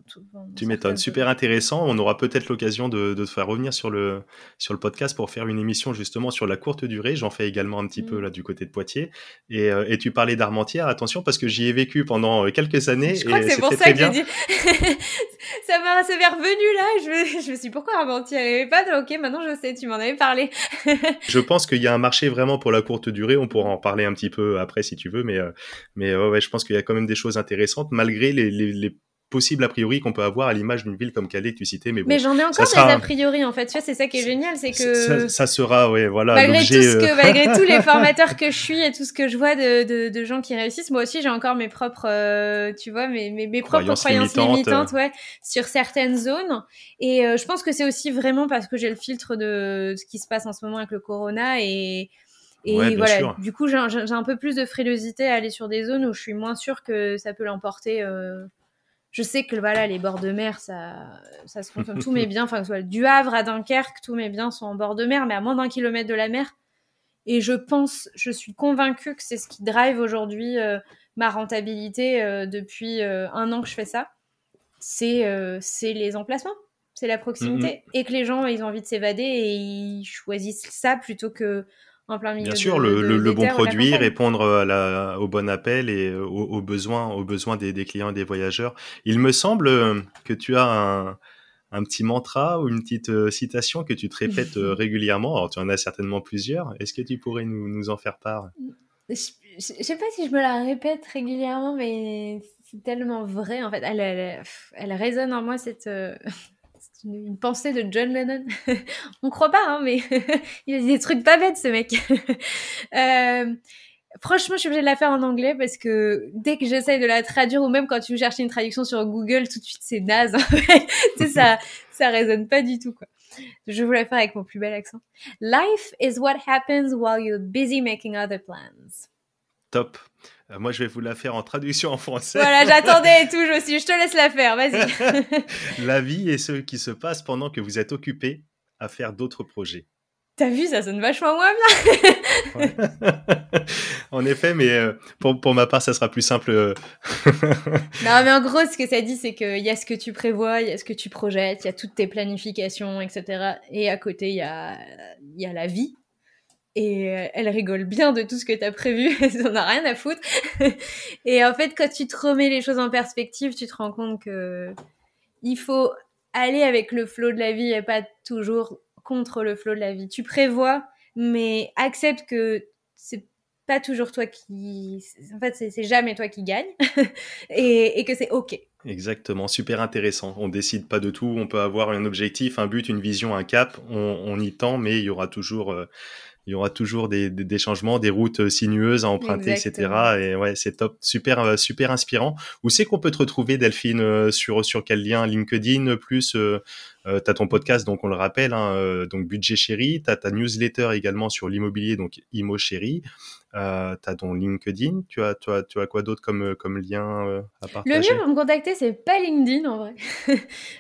tu m'étonnes, super intéressant. On aura peut-être l'occasion de, de, te faire revenir sur le, sur le podcast pour faire une émission justement sur la courte durée. J'en fais également un petit peu mm. là du côté de Poitiers. Et, euh, et tu parlais d'Armentières, attention parce que j'y ai vécu pendant euh, quelques années. Je crois que c'est pour ça que j'ai dit. ça assez revenu là. Je me, je me suis dit pourquoi Armentières Et pas. Ok, maintenant je sais, tu m'en avais parlé. je pense qu'il y a un marché vraiment pour la courte durée. On pourra en parler un petit peu après si tu veux, mais, euh, mais ouais, je pense qu'il y a quand même des choses intéressantes malgré les, les, possibles a priori qu'on peut avoir à l'image d'une ville comme Calais que tu citais. Mais, bon, mais j'en ai encore des a priori en fait. Tu vois, c'est ça qui est génial, c'est que ça, sera, ouais, voilà. Malgré tout ce que, euh, malgré tous les formateurs que je suis et tout ce que je vois de, de, de gens qui réussissent, moi aussi j'ai encore mes propres, euh, tu vois, mes, mes, mes propres croyances, limitantes, ouais, sur certaines zones. Et je pense que c'est aussi vraiment parce que j'ai le filtre de ce qui se passe en ce moment avec le corona et et voilà, du coup, j'ai un, peu plus de frilosité à aller sur des zones où je suis moins sûre que ça peut l'emporter. Euh. Je sais que voilà, les bords de mer, ça, ça se consomme. tous mes biens, enfin, du Havre à Dunkerque, tous mes biens sont en bord de mer, mais à moins d'un kilomètre de la mer. Et je pense, je suis convaincue que c'est ce qui drive aujourd'hui euh, ma rentabilité euh, depuis un an que je fais ça. C'est c'est les emplacements, c'est la proximité. Mm-hmm. Et que les gens, ils ont envie de s'évader et ils choisissent ça plutôt que Bien sûr, le, bon produit, répondre à la, au bon appel et aux, besoins, aux besoins des, clients et des voyageurs. Il me semble euh, que tu as un, petit mantra ou une petite euh, citation que tu te répètes euh, régulièrement. Alors, tu en as certainement plusieurs. Est-ce que tu pourrais nous, en faire part? Je, ne sais pas si je me la répète régulièrement, mais c'est tellement vrai. En fait, elle, elle, résonne en moi cette une, pensée de John Lennon. On croit pas, hein, mais il a des trucs pas bêtes, ce mec. euh, franchement, je suis obligée de la faire en anglais parce que dès que j'essaye de la traduire ou même quand tu cherches une traduction sur Google, tout de suite c'est naze. tu sais, ça, ça résonne pas du tout. Je la faire avec mon plus bel accent. Life is what happens while you're busy making other plans. Top. Euh, moi, je vais vous la faire en traduction en français. Voilà, j'attendais et tout. Je, suis, je te laisse la faire. Vas-y. la vie est ce qui se passe pendant que vous êtes occupé à faire d'autres projets. T'as vu, ça sonne vachement moins bien. en effet, mais euh, pour, pour, ma part, ça sera plus simple. Euh. non, mais en gros, ce que ça dit, c'est qu'il y a ce que tu prévois, il y a ce que tu projettes, il y a toutes tes planifications, etc. Et à côté, il y a, y a la vie et euh, elle rigole bien de tout ce que tu as prévu, elle n'en a rien à foutre. et en fait, quand tu te remets les choses en perspective, tu te rends compte que il faut aller avec le flot de la vie et pas toujours contre le flot de la vie. Tu prévois, mais accepte que c'est pas toujours toi qui. En fait, c'est jamais toi qui gagne et, que c'est OK. Exactement, super intéressant. On décide pas de tout, on peut avoir un objectif, un but, une vision, un cap, on, y tend, mais il y aura toujours. Euh, il y aura toujours des, changements, des routes euh, sinueuses à emprunter, etc. Et ouais, c'est top, super, euh, super inspirant. Où c'est qu'on peut te retrouver, Delphine, euh, sur sur quel lien? LinkedIn plus euh, as ton podcast, donc on le rappelle, hein, donc Budget Chéri. as ta newsletter également sur l'immobilier, donc Imo Chéri. Euh, as ton LinkedIn. Tu as, tu as, tu as quoi d'autre comme, comme lien à partager? Le mieux pour me contacter, c'est pas LinkedIn en vrai.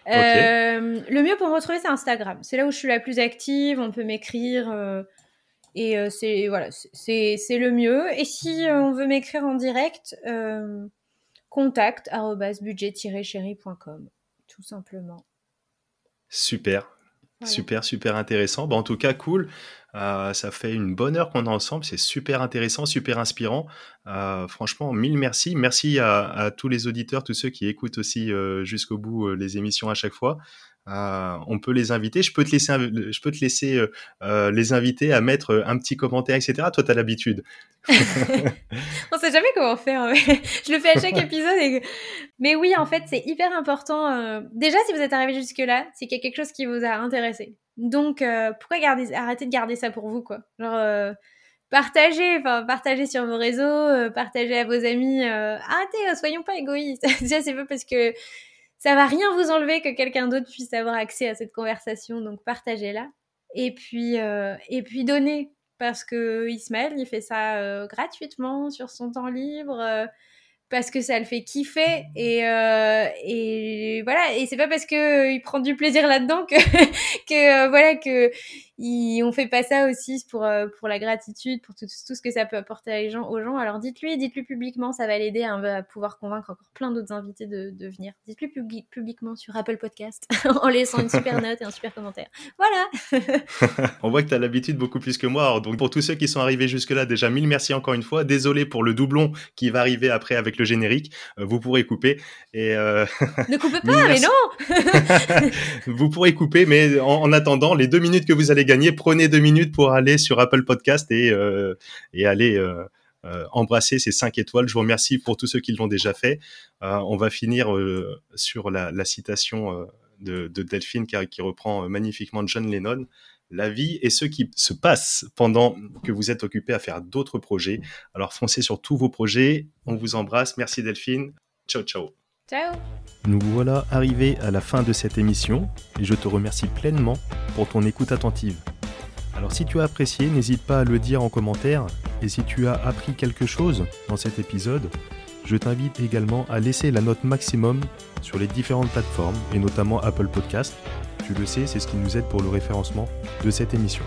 Le mieux pour me retrouver, c'est Instagram. C'est là où je suis la plus active. On peut m'écrire. Et euh, c'est voilà, c'est le mieux. Et si euh, on veut m'écrire en direct, euh, contact budget-chéri.com, tout simplement. Super, super, super intéressant. Bon, en tout cas, cool. ça fait une bonne heure qu'on est ensemble. C'est super intéressant, super inspirant. franchement, mille merci. Merci à, à, tous les auditeurs, tous ceux qui écoutent aussi jusqu'au bout les émissions à chaque fois. Euh, on peut les inviter. Je peux te laisser, je peux te laisser euh, euh, les inviter à mettre un petit commentaire, etc. Toi, tu as l'habitude. on sait jamais comment faire. je le fais à chaque épisode. Mais oui, en fait, c'est hyper important. Déjà, si vous êtes arrivé jusque-là, c'est qu'il y a quelque chose qui vous a intéressé. Donc, pourquoi garder, arrêter de garder ça pour vous, quoi? Genre, partagez, partagez sur vos réseaux, partagez à vos amis. arrêtez, soyons pas égoïstes. Déjà, c'est pas parce que ça va rien vous enlever que quelqu'un d'autre puisse avoir accès à cette conversation, donc partagez-la. et puis, et puis donner. Parce que Ismaël, il fait ça gratuitement sur son temps libre parce que ça le fait kiffer et, euh, et voilà et c'est pas parce que il prend du plaisir là-dedans que que euh, voilà que il, on fait pas ça aussi pour euh, pour la gratitude pour tout, tout ce que ça peut apporter à les gens, aux gens. Alors dites-lui dites-lui publiquement ça va l'aider à, pouvoir convaincre encore plein d'autres invités de, de venir. Dites-lui publiquement sur Apple Podcast en laissant une super note et un super commentaire. Voilà. On voit que tu as l'habitude beaucoup plus que moi. Donc pour tous ceux qui sont arrivés jusque là déjà mille merci encore une fois. Désolé pour le doublon qui va arriver après avec le générique. Euh, vous pourrez couper. Et, euh, Ne coupez pas, mais non. Vous pourrez couper, mais en, attendant, les deux minutes que vous allez prenez deux minutes pour aller sur Apple Podcast et, euh, aller... embrasser ces cinq étoiles. Je vous remercie pour tous ceux qui l'ont déjà fait. on va finir sur la, citation de, Delphine qui, qui, reprend magnifiquement John Lennon la vie et ce qui se passe pendant que vous êtes occupé à faire d'autres projets. Alors foncez sur tous vos projets. On vous embrasse. Merci Delphine. Ciao, ciao. Ciao. Nous voilà arrivés à la fin de cette émission et je te remercie pleinement pour ton écoute attentive. Alors si tu as apprécié, n'hésite pas à le dire en commentaire et si tu as appris quelque chose dans cet épisode, je t'invite également à laisser la note maximum sur les différentes plateformes et notamment Apple Podcast tu le sais, c'est ce qui nous aide pour le référencement de cette émission.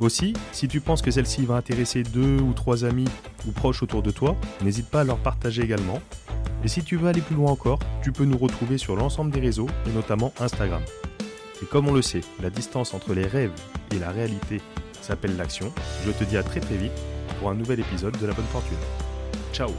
Aussi, si tu penses que celle-ci va intéresser deux ou trois amis ou proches autour de toi, n'hésite pas à leur partager également. Et si tu veux aller plus loin encore, tu peux nous retrouver sur l'ensemble des réseaux et notamment Instagram. Et comme on le sait, la distance entre les rêves et la réalité s'appelle l'action. Je te dis à très très vite pour un nouvel épisode de la bonne fortune. Ciao